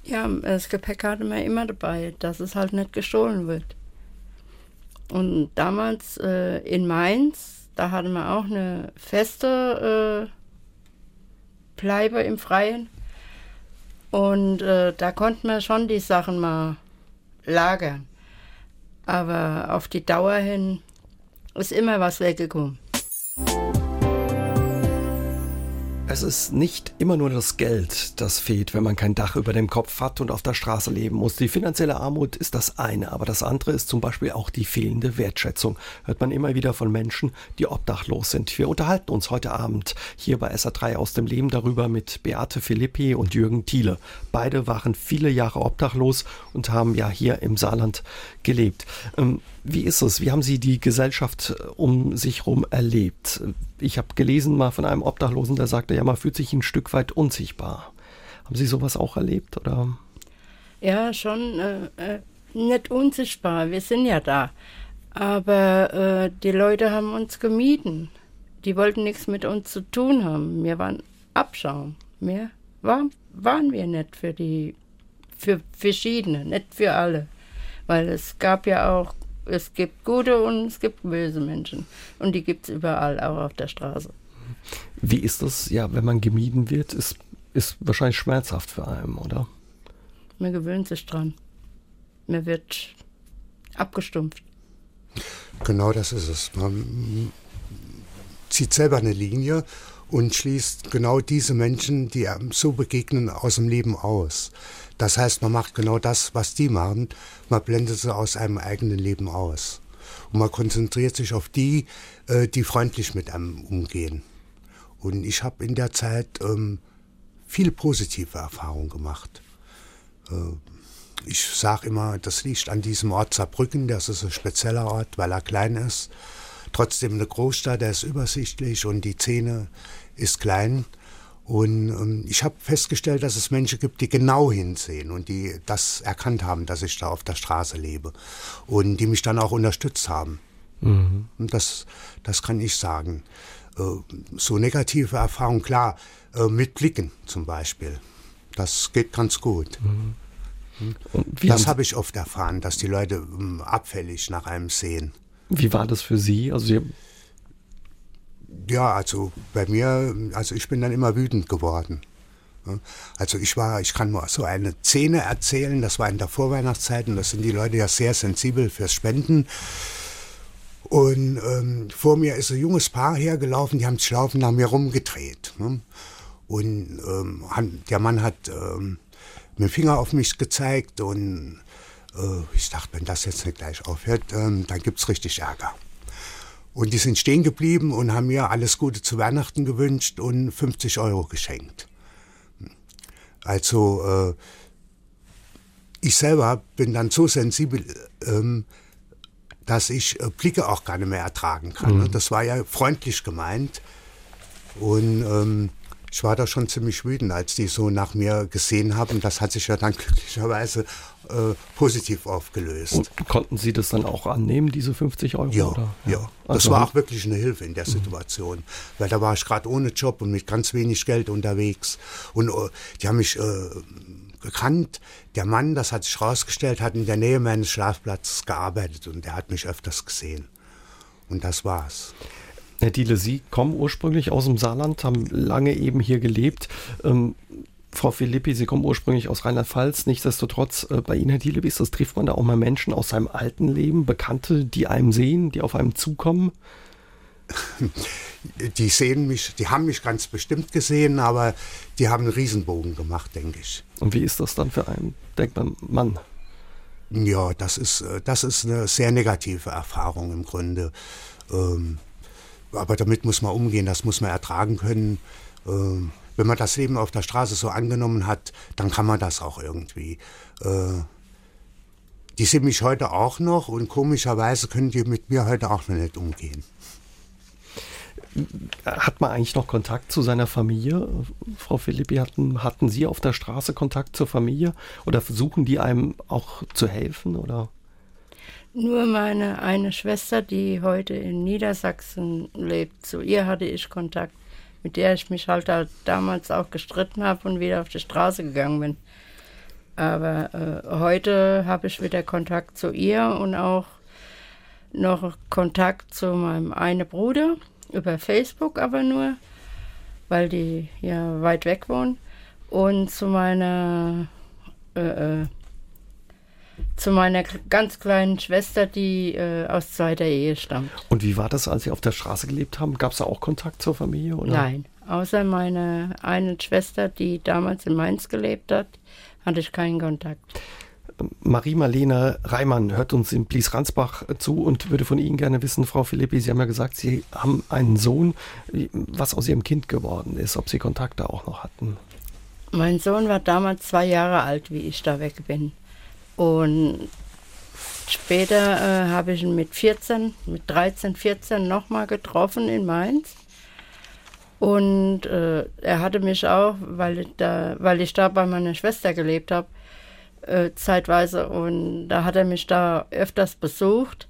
D: Ja, das Gepäck hatte man immer dabei, dass es halt nicht gestohlen wird. Und damals äh, in Mainz, da hatte man auch eine feste äh, Bleibe im Freien. Und äh, da konnte man schon die Sachen mal lagern. Aber auf die Dauer hin ist immer was weggekommen.
B: Es ist nicht immer nur das Geld, das fehlt, wenn man kein Dach über dem Kopf hat und auf der Straße leben muss. Die finanzielle Armut ist das eine, aber das andere ist zum Beispiel auch die fehlende Wertschätzung. Hört man immer wieder von Menschen, die obdachlos sind. Wir unterhalten uns heute Abend hier bei SA3 aus dem Leben darüber mit Beate Philippi und Jürgen Thiele. Beide waren viele Jahre obdachlos und haben ja hier im Saarland gelebt. Ähm, wie ist es? Wie haben Sie die Gesellschaft äh, um sich herum erlebt? Ich habe gelesen mal von einem Obdachlosen, der sagte, ja, man fühlt sich ein Stück weit unsichtbar. Haben Sie sowas auch erlebt? Oder?
D: Ja, schon äh, äh, nicht unsichtbar. Wir sind ja da. Aber äh, die Leute haben uns gemieden. Die wollten nichts mit uns zu tun haben. Wir waren Abschaum. Mehr war, waren wir nicht für die, für verschiedene, nicht für alle. Weil es gab ja auch es gibt gute und es gibt böse Menschen. Und die gibt es überall, auch auf der Straße.
B: Wie ist das, ja, wenn man gemieden wird, ist, ist wahrscheinlich schmerzhaft für einen, oder?
D: Man gewöhnt sich dran. Man wird abgestumpft.
C: Genau das ist es. Man zieht selber eine Linie und schließt genau diese Menschen, die einem so begegnen, aus dem Leben aus. Das heißt, man macht genau das, was die machen. Man blendet sie aus einem eigenen Leben aus. Und man konzentriert sich auf die, äh, die freundlich mit einem umgehen. Und ich habe in der Zeit ähm, viele positive Erfahrungen gemacht. Äh, ich sage immer, das liegt an diesem Ort Saarbrücken, das ist ein spezieller Ort, weil er klein ist. Trotzdem eine Großstadt, der ist übersichtlich und die Szene ist klein. Und ähm, ich habe festgestellt, dass es Menschen gibt, die genau hinsehen und die das erkannt haben, dass ich da auf der Straße lebe und die mich dann auch unterstützt haben. Mhm. Und das, das kann ich sagen. Äh, so negative Erfahrungen, klar, äh, mit Blicken zum Beispiel. Das geht ganz gut. Mhm. Das habe ich oft erfahren, dass die Leute ähm, abfällig nach einem sehen.
B: Wie war das für Sie? Also Sie
C: ja, also bei mir, also ich bin dann immer wütend geworden. Also ich war, ich kann mal so eine Szene erzählen, das war in der Vorweihnachtszeit und das sind die Leute ja sehr sensibel fürs Spenden. Und ähm, vor mir ist ein junges Paar hergelaufen, die haben sich laufend nach mir rumgedreht. Ne? Und ähm, der Mann hat ähm, mit dem Finger auf mich gezeigt und äh, ich dachte, wenn das jetzt nicht gleich aufhört, ähm, dann gibt es richtig Ärger. Und die sind stehen geblieben und haben mir alles Gute zu Weihnachten gewünscht und 50 Euro geschenkt. Also äh, ich selber bin dann so sensibel, ähm, dass ich äh, Blicke auch gar nicht mehr ertragen kann. Mhm. Das war ja freundlich gemeint. Und ähm, ich war da schon ziemlich wütend, als die so nach mir gesehen haben. Das hat sich ja dann glücklicherweise äh, positiv aufgelöst. Und
B: konnten Sie das dann auch annehmen, diese 50 Euro?
C: Ja, oder? ja. ja. Das also, war auch wirklich eine Hilfe in der mhm. Situation. Mhm. Weil da war ich gerade ohne Job und mit ganz wenig Geld unterwegs. Und uh, die haben mich äh, gekannt. Der Mann, das hat sich herausgestellt, hat in der Nähe meines Schlafplatzes gearbeitet und der hat mich öfters gesehen. Und das war's.
B: Herr Diele, Sie kommen ursprünglich aus dem Saarland, haben lange eben hier gelebt. Ähm, Frau Philippi, Sie kommen ursprünglich aus Rheinland-Pfalz. Nichtsdestotrotz, äh, bei Ihnen, Herr Diele, wie ist das? Trifft man da auch mal Menschen aus seinem alten Leben, Bekannte, die einem sehen, die auf einem zukommen?
C: Die sehen mich, die haben mich ganz bestimmt gesehen, aber die haben einen Riesenbogen gemacht, denke ich.
B: Und wie ist das dann für einen? Denkt man, Mann,
C: Ja, das ist, äh, das ist eine sehr negative Erfahrung im Grunde. Ähm, aber damit muss man umgehen, das muss man ertragen können. Ähm, wenn man das Leben auf der Straße so angenommen hat, dann kann man das auch irgendwie. Äh, die sind mich heute auch noch und komischerweise können die mit mir heute auch noch nicht umgehen.
B: Hat man eigentlich noch Kontakt zu seiner Familie? Frau Philippi, hatten, hatten Sie auf der Straße Kontakt zur Familie oder versuchen die einem auch zu helfen? Oder?
D: Nur meine eine Schwester, die heute in Niedersachsen lebt, zu ihr hatte ich Kontakt, mit der ich mich halt, damals auch gestritten habe und wieder auf die Straße gegangen bin. Aber äh, heute habe ich wieder Kontakt zu ihr und auch noch Kontakt zu meinem einen Bruder über Facebook aber nur, weil die ja weit weg wohnen. Und zu meiner äh, äh, zu meiner ganz kleinen Schwester, die äh, aus zweiter Ehe stammt.
B: Und wie war das, als Sie auf der Straße gelebt haben? Gab es da auch Kontakt zur Familie? Oder?
D: Nein, außer meine eine Schwester, die damals in Mainz gelebt hat, hatte ich keinen Kontakt.
B: Marie-Marlene Reimann hört uns in Blies-Ransbach zu und würde von Ihnen gerne wissen, Frau Philippi, Sie haben ja gesagt, Sie haben einen Sohn, was aus Ihrem Kind geworden ist, ob Sie Kontakte auch noch hatten.
D: Mein Sohn war damals zwei Jahre alt, wie ich da weg bin. Und später äh, habe ich ihn mit 14, mit 13, 14 nochmal getroffen in Mainz. Und äh, er hatte mich auch, weil ich, da, weil ich da bei meiner Schwester gelebt habe, äh, zeitweise und da hat er mich da öfters besucht.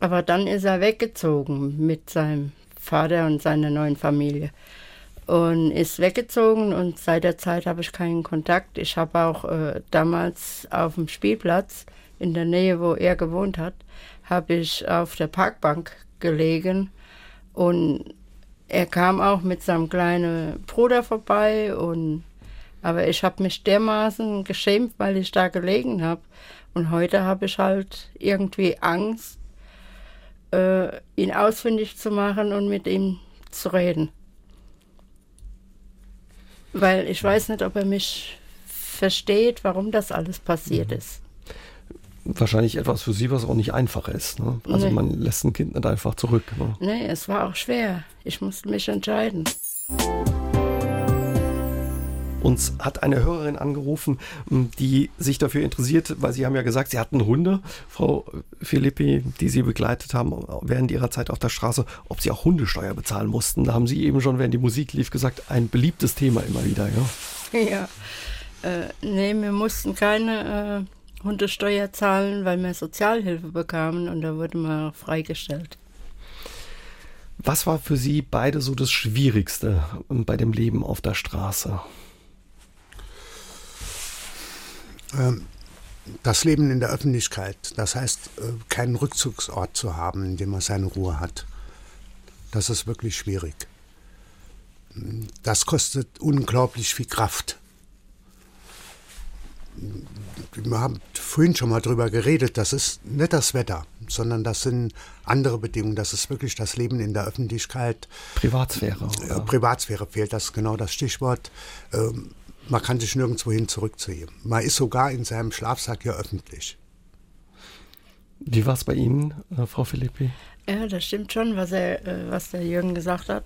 D: Aber dann ist er weggezogen mit seinem Vater und seiner neuen Familie und ist weggezogen und seit der Zeit habe ich keinen Kontakt. Ich habe auch äh, damals auf dem Spielplatz in der Nähe, wo er gewohnt hat, habe ich auf der Parkbank gelegen und er kam auch mit seinem kleinen Bruder vorbei und aber ich habe mich dermaßen geschämt, weil ich da gelegen habe. Und heute habe ich halt irgendwie Angst, äh, ihn ausfindig zu machen und mit ihm zu reden. Weil ich weiß nicht, ob er mich versteht, warum das alles passiert mhm. ist.
B: Wahrscheinlich etwas für Sie, was auch nicht einfach ist. Ne? Also nee. man lässt ein Kind nicht einfach zurück. Ne?
D: Nee, es war auch schwer. Ich musste mich entscheiden.
B: Uns hat eine Hörerin angerufen, die sich dafür interessiert, weil Sie haben ja gesagt, Sie hatten Hunde, Frau Philippi, die Sie begleitet haben während Ihrer Zeit auf der Straße, ob Sie auch Hundesteuer bezahlen mussten. Da haben Sie eben schon, während die Musik lief, gesagt, ein beliebtes Thema immer wieder.
D: Ja, ja. Äh, nee, wir mussten keine äh, Hundesteuer zahlen, weil wir Sozialhilfe bekamen und da wurde man freigestellt.
B: Was war für Sie beide so das Schwierigste bei dem Leben auf der Straße?
C: Ähm, das Leben in der Öffentlichkeit, das heißt, äh, keinen Rückzugsort zu haben, in dem man seine Ruhe hat, das ist wirklich schwierig. Das kostet unglaublich viel Kraft. Wir haben vorhin schon mal drüber geredet, das ist nicht das Wetter, sondern das sind andere Bedingungen. Das ist wirklich das Leben in der Öffentlichkeit.
B: Privatsphäre.
C: Oder? Privatsphäre fehlt, das ist genau das Stichwort. Ähm, man kann sich nirgendwo hin zurückziehen. Man ist sogar in seinem Schlafsack ja öffentlich.
B: Wie war es bei Ihnen, äh, Frau Philippi?
D: Ja, das stimmt schon, was, er, äh, was der Jürgen gesagt hat.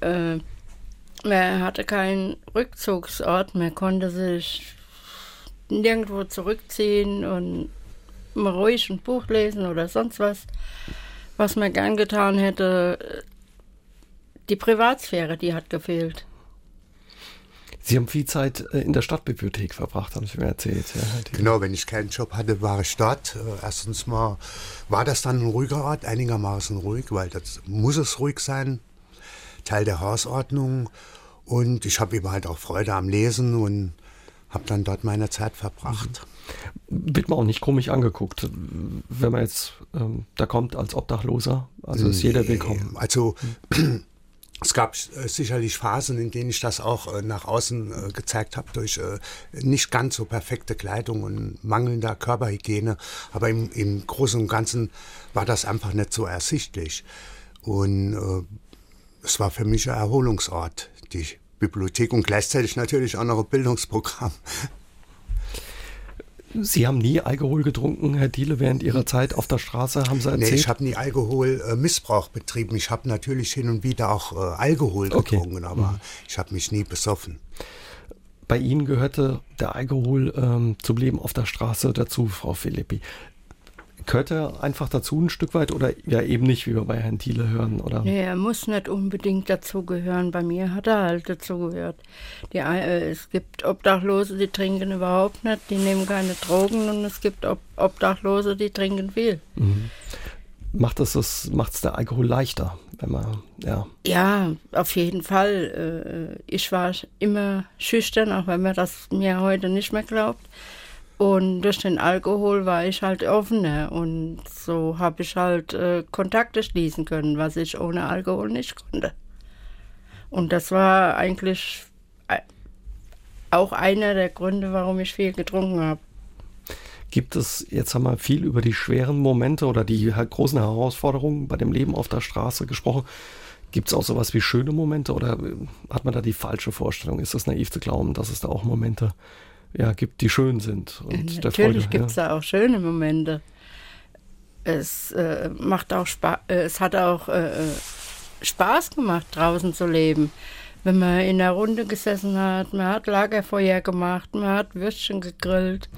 D: Äh, er hatte keinen Rückzugsort, man konnte sich nirgendwo zurückziehen und mal ruhig ein Buch lesen oder sonst was, was man gern getan hätte. Die Privatsphäre, die hat gefehlt.
B: Sie haben viel Zeit äh, in der Stadtbibliothek verbracht, haben Sie mir erzählt. Ja,
C: genau, wenn ich keinen Job hatte, war ich dort. Äh, erstens mal war das dann ein ruhiger Ort, einigermaßen ruhig, weil das muss es ruhig sein, Teil der Hausordnung. Und ich habe eben halt auch Freude am Lesen und habe dann dort meine Zeit verbracht.
B: Mhm. Wird man auch nicht komisch angeguckt, wenn man jetzt ähm, da kommt als Obdachloser? Also ist jeder willkommen.
C: Also es gab äh, sicherlich Phasen, in denen ich das auch äh, nach außen äh, gezeigt habe, durch nicht ganz so perfekte Kleidung und mangelnder Körperhygiene. Aber im, im Großen und Ganzen war das einfach nicht so ersichtlich. Und äh, es war für mich ein Erholungsort, die Bibliothek und gleichzeitig natürlich auch noch ein Bildungsprogramm.
B: Sie haben nie Alkohol getrunken, Herr Diele, während Ihrer Zeit auf der Straße, haben Sie erzählt?
C: Nee, ich habe nie Alkoholmissbrauch äh, betrieben. Ich habe natürlich hin und wieder auch äh, Alkohol
B: Okay.
C: getrunken, aber
B: Mhm.
C: ich habe mich nie besoffen.
B: Bei Ihnen gehörte der Alkohol ähm, zum Leben auf der Straße dazu, Frau Philippi. Gehört er einfach dazu ein Stück weit oder ja eben nicht, wie wir bei Herrn Thiele hören? Oder?
D: Nee, er muss nicht unbedingt dazugehören. Bei mir hat er halt dazugehört. Die, äh, es gibt Obdachlose, die trinken überhaupt nicht, die nehmen keine Drogen und es gibt Ob Obdachlose, die trinken viel.
B: Macht es das, macht's der Alkohol leichter, wenn man, ja.
D: Ja, auf jeden Fall. Äh, Ich war immer schüchtern, auch wenn man das mir heute nicht mehr glaubt. Und durch den Alkohol war ich halt offener und so habe ich halt äh, Kontakte schließen können, was ich ohne Alkohol nicht konnte. Und das war eigentlich äh, auch einer der Gründe, warum ich viel getrunken habe.
B: Gibt es, jetzt haben wir viel über die schweren Momente oder die großen Herausforderungen bei dem Leben auf der Straße gesprochen. Gibt es auch sowas wie schöne Momente oder äh, hat man da die falsche Vorstellung? Ist das naiv zu glauben, dass es da auch Momente ja, gibt, die schön sind? Und der
D: Natürlich gibt es da auch schöne Momente. Es äh, macht auch Spaß, äh, es hat auch äh, äh, Spaß gemacht, draußen zu leben. Wenn man in der Runde gesessen hat, man hat Lagerfeuer gemacht, man hat Würstchen gegrillt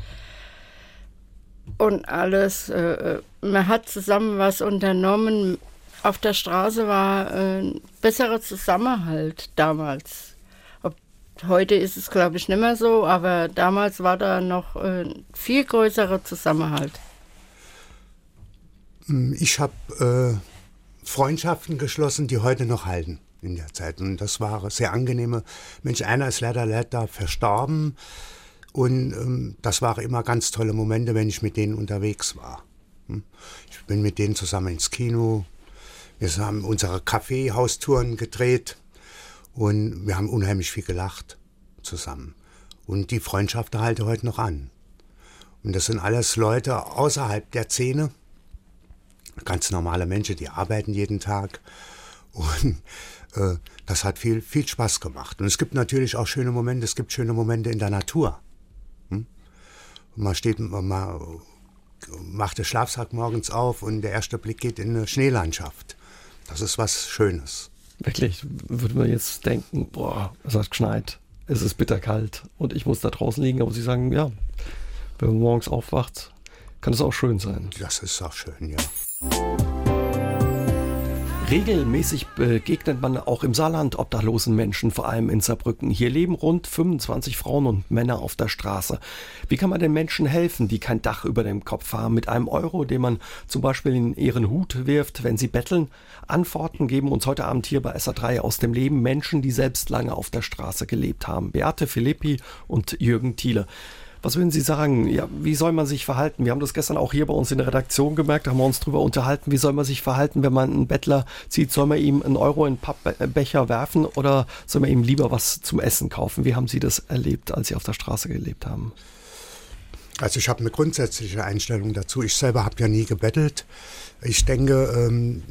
D: und alles. Äh, äh, man hat zusammen was unternommen. Auf der Straße war äh, ein besserer Zusammenhalt damals. Heute ist es, glaube ich, nicht mehr so, aber damals war da noch äh, ein viel größerer Zusammenhalt.
C: Ich habe äh, Freundschaften geschlossen, die heute noch halten in der Zeit. Und das war sehr angenehme. Mensch, einer ist leider leider verstorben. Und ähm, das waren immer ganz tolle Momente, wenn ich mit denen unterwegs war. Hm? Ich bin mit denen zusammen ins Kino. Wir haben unsere Kaffeehaustouren gedreht. Und wir haben unheimlich viel gelacht zusammen. Und die Freundschaft halte heute noch an. Und das sind alles Leute außerhalb der Szene ganz normale Menschen, die arbeiten jeden Tag. Und äh, das hat viel, viel Spaß gemacht. Und es gibt natürlich auch schöne Momente, es gibt schöne Momente in der Natur. Hm? Man steht, man macht den Schlafsack morgens auf und der erste Blick geht in eine Schneelandschaft. Das ist was Schönes.
B: Wirklich, würde man jetzt denken, boah, es hat geschneit, es ist bitterkalt und ich muss da draußen liegen, aber Sie sagen, ja, wenn man morgens aufwacht, kann es auch schön sein.
C: Das ist auch schön, ja.
B: Regelmäßig begegnet man auch im Saarland obdachlosen Menschen, vor allem in Saarbrücken. Hier leben rund 25 Frauen und Männer auf der Straße. Wie kann man den Menschen helfen, die kein Dach über dem Kopf haben? Mit einem Euro, den man zum Beispiel in ihren Hut wirft, wenn sie betteln? Antworten geben uns heute Abend hier bei SA3 aus dem Leben Menschen, die selbst lange auf der Straße gelebt haben. Beate Philippi und Jürgen Thiele. Was würden Sie sagen? Ja, wie soll man sich verhalten? Wir haben das gestern auch hier bei uns in der Redaktion gemerkt, da haben wir uns drüber unterhalten. Wie soll man sich verhalten, wenn man einen Bettler sieht? Soll man ihm einen Euro in einen Pappbecher werfen oder soll man ihm lieber was zum Essen kaufen? Wie haben Sie das erlebt, als Sie auf der Straße gelebt haben?
C: Also ich habe eine grundsätzliche Einstellung dazu. Ich selber habe ja nie gebettelt. Ich denke, ähm,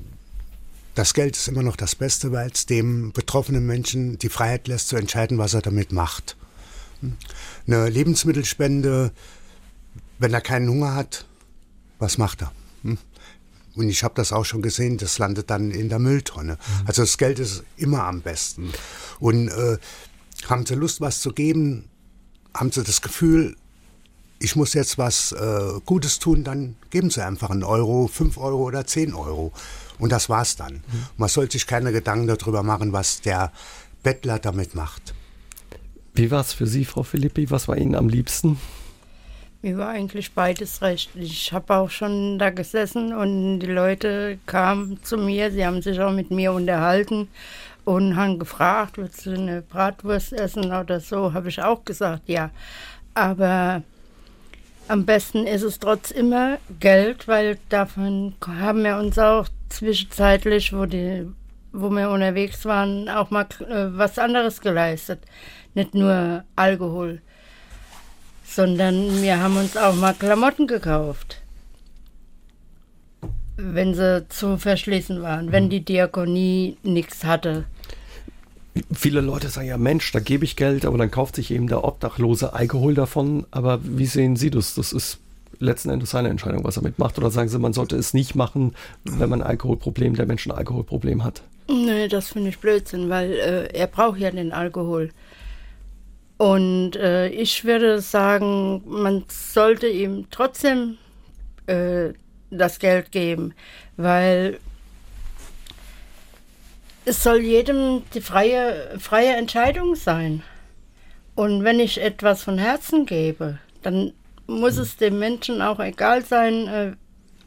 C: das Geld ist immer noch das Beste, weil es dem betroffenen Menschen die Freiheit lässt zu entscheiden, was er damit macht. Eine Lebensmittelspende, wenn er keinen Hunger hat, was macht er? Hm? Und ich habe das auch schon gesehen, das landet dann in der Mülltonne. Also das Geld ist immer am besten. Und äh, haben Sie Lust, was zu geben? Haben Sie das Gefühl, ich muss jetzt was äh, Gutes tun, dann geben Sie einfach einen Euro, fünf Euro oder zehn Euro. Und das war's dann. Mhm. Man sollte sich keine Gedanken darüber machen, was der Bettler damit macht.
B: Wie war es für Sie, Frau Philippi? Was war Ihnen am liebsten?
D: Mir war eigentlich beides recht. Ich habe auch schon da gesessen und die Leute kamen zu mir, sie haben sich auch mit mir unterhalten und haben gefragt, willst du eine Bratwurst essen oder so? Habe ich auch gesagt, ja. Aber am besten ist es trotz immer Geld, weil davon haben wir uns auch zwischenzeitlich, wo, die, wo wir unterwegs waren, auch mal äh, was anderes geleistet. Nicht nur Alkohol, sondern wir haben uns auch mal Klamotten gekauft. Wenn sie zu verschließen waren, wenn die Diakonie nichts hatte.
B: Viele Leute sagen ja, Mensch, da gebe ich Geld, aber dann kauft sich eben der Obdachlose Alkohol davon. Aber wie sehen Sie das? Das ist letzten Endes seine Entscheidung, was er mitmacht. Oder sagen Sie, man sollte es nicht machen, wenn man ein Alkoholproblem, der Mensch ein Alkoholproblem hat?
D: Nee, das finde ich Blödsinn, weil äh, er braucht ja den Alkohol. Und äh, ich würde sagen, man sollte ihm trotzdem äh, das Geld geben, weil es soll jedem die freie, freie Entscheidung sein. Und wenn ich etwas von Herzen gebe, dann muss es dem Menschen auch egal sein, äh,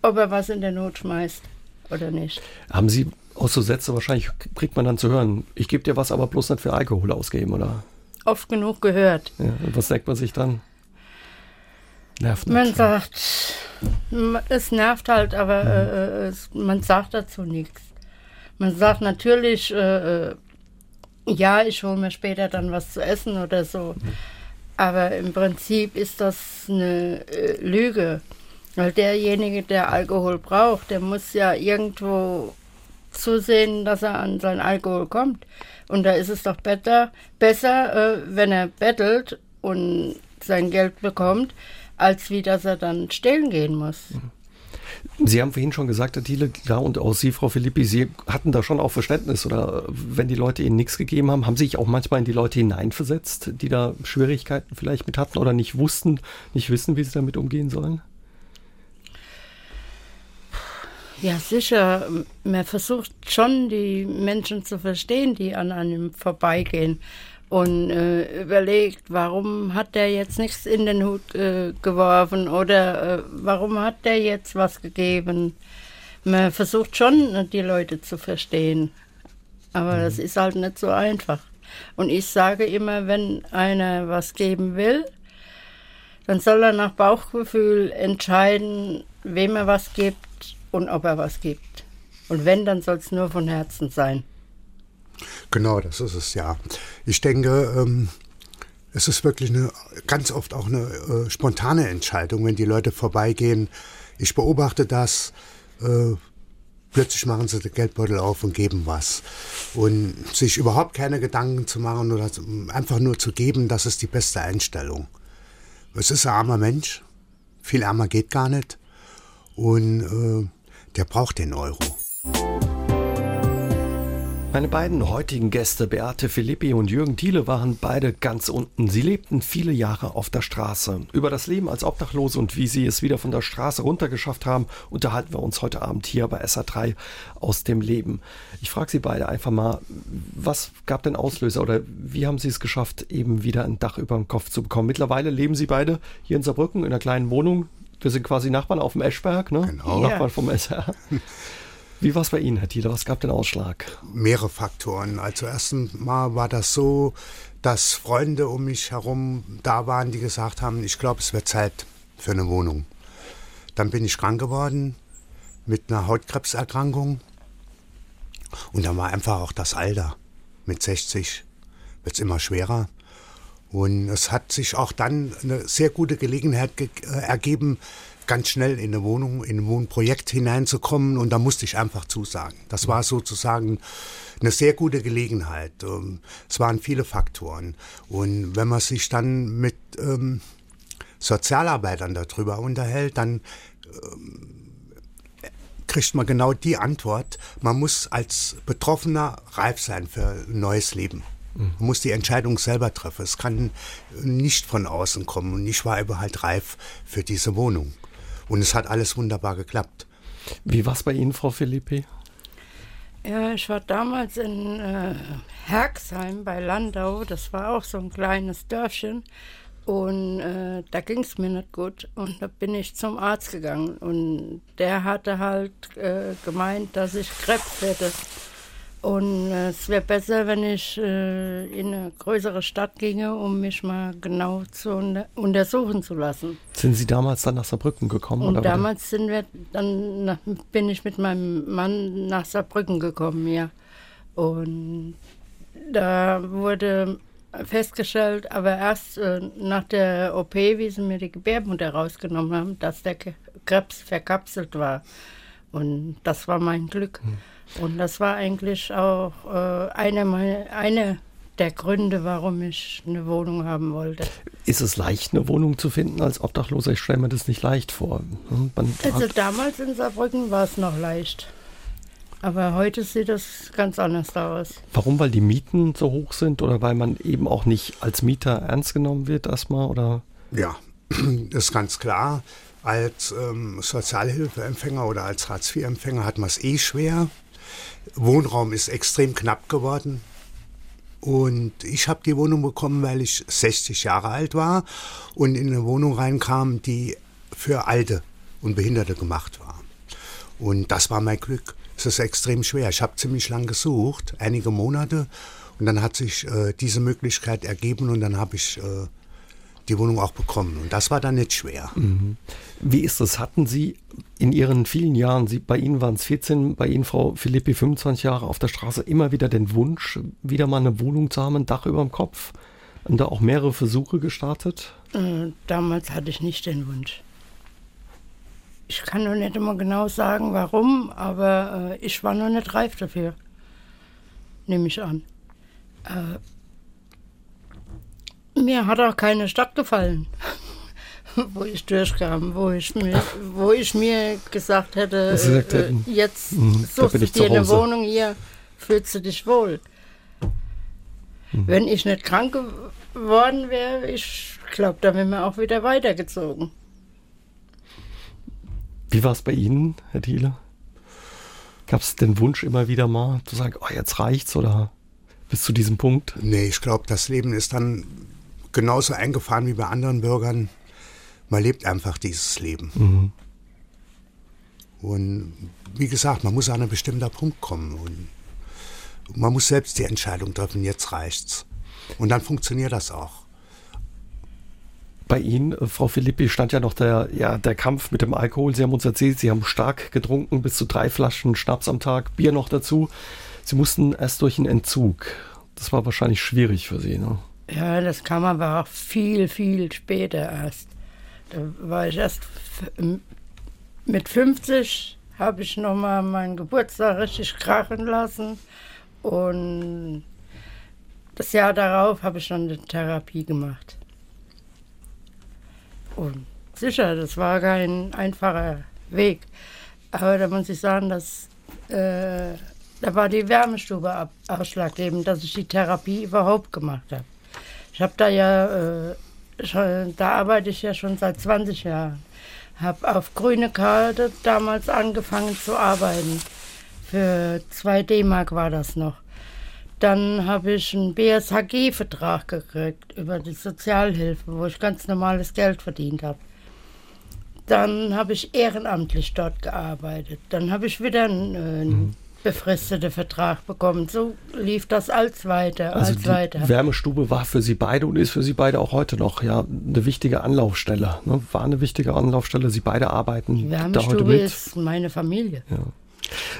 D: ob er was in der Not schmeißt oder nicht.
B: Haben Sie auch so Sätze, wahrscheinlich kriegt man dann zu hören, ich gebe dir was, aber bloß nicht für Alkohol ausgeben, oder?
D: Oft genug gehört.
B: Ja, und was sagt man sich dann?
D: Nervt nicht. Man sagt, es nervt halt, aber mhm. äh, es, man sagt dazu nichts. Man sagt natürlich, äh, äh, ja, ich hole mir später dann was zu essen oder so. Mhm. Aber im Prinzip ist das eine äh, Lüge. Weil derjenige, der Alkohol braucht, der muss ja irgendwo zusehen, dass er an seinen Alkohol kommt. Und da ist es doch besser, besser äh, wenn er bettelt und sein Geld bekommt, als wie dass er dann stehlen gehen muss.
B: Sie haben vorhin schon gesagt, Herr Thiele, klar, und auch Sie, Frau Philippi, Sie hatten da schon auch Verständnis, oder wenn die Leute Ihnen nichts gegeben haben, haben Sie sich auch manchmal in die Leute hineinversetzt, die da Schwierigkeiten vielleicht mit hatten oder nicht wussten, nicht wissen, wie sie damit umgehen sollen?
D: Ja, sicher. Man versucht schon, die Menschen zu verstehen, die an einem vorbeigehen. Und äh, überlegt, warum hat der jetzt nichts in den Hut äh, geworfen oder äh, warum hat der jetzt was gegeben. Man versucht schon, die Leute zu verstehen. Aber mhm. das ist halt nicht so einfach. Und ich sage immer, wenn einer was geben will, dann soll er nach Bauchgefühl entscheiden, wem er was gibt und ob er was gibt. Und wenn, dann soll es nur von Herzen sein.
C: Genau, das ist es ja. Ich denke, ähm, es ist wirklich eine, ganz oft auch eine äh, spontane Entscheidung, wenn die Leute vorbeigehen. Ich beobachte das. Äh, plötzlich machen sie den Geldbeutel auf und geben was. Und sich überhaupt keine Gedanken zu machen oder einfach nur zu geben, das ist die beste Einstellung. Es ist ein armer Mensch. Viel ärmer geht gar nicht. Und äh, der braucht den Euro.
B: Meine beiden heutigen Gäste, Beate Philippi und Jürgen Thiele, waren beide ganz unten. Sie lebten viele Jahre auf der Straße. Über das Leben als Obdachlose und wie sie es wieder von der Straße runtergeschafft haben, unterhalten wir uns heute Abend hier bei SA3 aus dem Leben. Ich frage Sie beide einfach mal, was gab den Auslöser oder wie haben Sie es geschafft, eben wieder ein Dach über dem Kopf zu bekommen? Mittlerweile leben Sie beide hier in Saarbrücken in einer kleinen Wohnung, wir sind quasi Nachbarn auf dem Eschberg, ne? Genau. Nachbarn vom SR. Wie war es bei Ihnen, Herr Thiele? Was gab den Ausschlag?
C: Mehrere Faktoren. Also erstens mal war das so, dass Freunde um mich herum da waren, die gesagt haben, ich glaube, es wird Zeit für eine Wohnung. Dann bin ich krank geworden mit einer Hautkrebserkrankung. Und dann war einfach auch das Alter. Mit 60 wird es immer schwerer. Und es hat sich auch dann eine sehr gute Gelegenheit ge äh, ergeben, ganz schnell in eine Wohnung, in ein Wohnprojekt hineinzukommen. Und da musste ich einfach zusagen. Das war sozusagen eine sehr gute Gelegenheit. Ähm, es waren viele Faktoren. Und wenn man sich dann mit ähm, Sozialarbeitern darüber unterhält, dann ähm, kriegt man genau die Antwort, man muss als Betroffener reif sein für ein neues Leben. Man muss die Entscheidung selber treffen. Es kann nicht von außen kommen. Und ich war überhaupt reif für diese Wohnung. Und es hat alles wunderbar geklappt.
B: Wie war es bei Ihnen, Frau Philippi?
D: Ja, ich war damals in äh, Herxheim bei Landau. Das war auch so ein kleines Dörfchen. Und äh, da ging es mir nicht gut. Und da bin ich zum Arzt gegangen. Und der hatte halt äh, gemeint, dass ich Krebs hätte. Und äh, es wäre besser, wenn ich äh, in eine größere Stadt ginge, um mich mal genau zu unter untersuchen zu lassen.
B: Sind Sie damals dann nach Saarbrücken gekommen?
D: Und damals sind wir, dann nach, bin ich mit meinem Mann nach Saarbrücken gekommen, ja. Und da wurde festgestellt, aber erst äh, nach der OP, wie sie mir die Gebärmutter rausgenommen haben, dass der Krebs verkapselt war. Und das war mein Glück. Mhm. Und das war eigentlich auch äh, eine, eine der Gründe, warum ich eine Wohnung haben wollte.
B: Ist es leicht, eine Wohnung zu finden als Obdachloser? Ich stelle mir das nicht leicht vor.
D: Hm, man also damals in Saarbrücken war es noch leicht. Aber heute sieht das ganz anders aus.
B: Warum? Weil die Mieten so hoch sind oder weil man eben auch nicht als Mieter ernst genommen wird erstmal? Oder?
C: Ja, das ist ganz klar. Als ähm, Sozialhilfeempfänger oder als Hartz-IV-Empfänger hat man es eh schwer. Wohnraum ist extrem knapp geworden. Und ich habe die Wohnung bekommen, weil ich 60 Jahre alt war und in eine Wohnung reinkam, die für Alte und Behinderte gemacht war. Und das war mein Glück. Es ist extrem schwer. Ich habe ziemlich lang gesucht, einige Monate. Und dann hat sich äh, diese Möglichkeit ergeben und dann habe ich äh, die Wohnung auch bekommen. Und das war dann nicht schwer. Mhm.
B: Wie ist das? Hatten Sie in Ihren vielen Jahren, Sie, bei Ihnen waren es 14, bei Ihnen, Frau Philippi, 25 Jahre auf der Straße, immer wieder den Wunsch, wieder mal eine Wohnung zu haben, ein Dach über dem Kopf? Und da auch mehrere Versuche gestartet?
D: Äh, damals hatte ich nicht den Wunsch. Ich kann noch nicht immer genau sagen, warum, aber äh, ich war noch nicht reif dafür. Nehme ich an. Äh, mir hat auch keine Stadt gefallen, wo ich durchkam, wo ich mir, wo ich mir gesagt hätte, gesagt äh, jetzt mhm, suchst du dir eine Wohnung hier, fühlst du dich wohl. Mhm. Wenn ich nicht krank geworden wäre, ich glaube, da wären wir auch wieder weitergezogen.
B: Wie war es bei Ihnen, Herr Thiele? Gab es den Wunsch immer wieder mal zu sagen, oh, jetzt reicht's oder bis zu diesem Punkt?
C: Nee, ich glaube, das Leben ist dann genauso eingefahren wie bei anderen Bürgern. Man lebt einfach dieses Leben. Mhm. Und wie gesagt, man muss an einen bestimmten Punkt kommen. Und man muss selbst die Entscheidung treffen, jetzt reicht's. Und dann funktioniert das auch.
B: Bei Ihnen, äh, Frau Philippi, stand ja noch der, ja, der Kampf mit dem Alkohol. Sie haben uns erzählt, Sie haben stark getrunken, bis zu drei Flaschen Schnaps am Tag, Bier noch dazu. Sie mussten erst durch einen Entzug. Das war wahrscheinlich schwierig für Sie, ne?
D: Ja, das kam aber auch viel, viel später erst. Da war ich erst mit 50 habe ich nochmal meinen Geburtstag richtig krachen lassen. Und das Jahr darauf habe ich dann eine Therapie gemacht. Und sicher, das war kein einfacher Weg. Aber da muss ich sagen, dass äh, da war die Wärmestube ausschlaggebend, dass ich die Therapie überhaupt gemacht habe. Ich habe da ja, äh, schon, da arbeite ich ja schon seit 20 Jahren. Habe auf grüne Karte damals angefangen zu arbeiten. Für 2 D-Mark war das noch. Dann habe ich einen BSHG-Vertrag gekriegt über die Sozialhilfe, wo ich ganz normales Geld verdient habe. Dann habe ich ehrenamtlich dort gearbeitet. Dann habe ich wieder einen, äh, einen befristeter Vertrag bekommen. So lief das als weiter,
B: also
D: als die weiter.
B: Wärmestube war für Sie beide und ist für Sie beide auch heute noch ja eine wichtige Anlaufstelle. Ne? War eine wichtige Anlaufstelle. Sie beide arbeiten
D: die Wärmestube da heute mit. ist meine Familie.
B: Ja.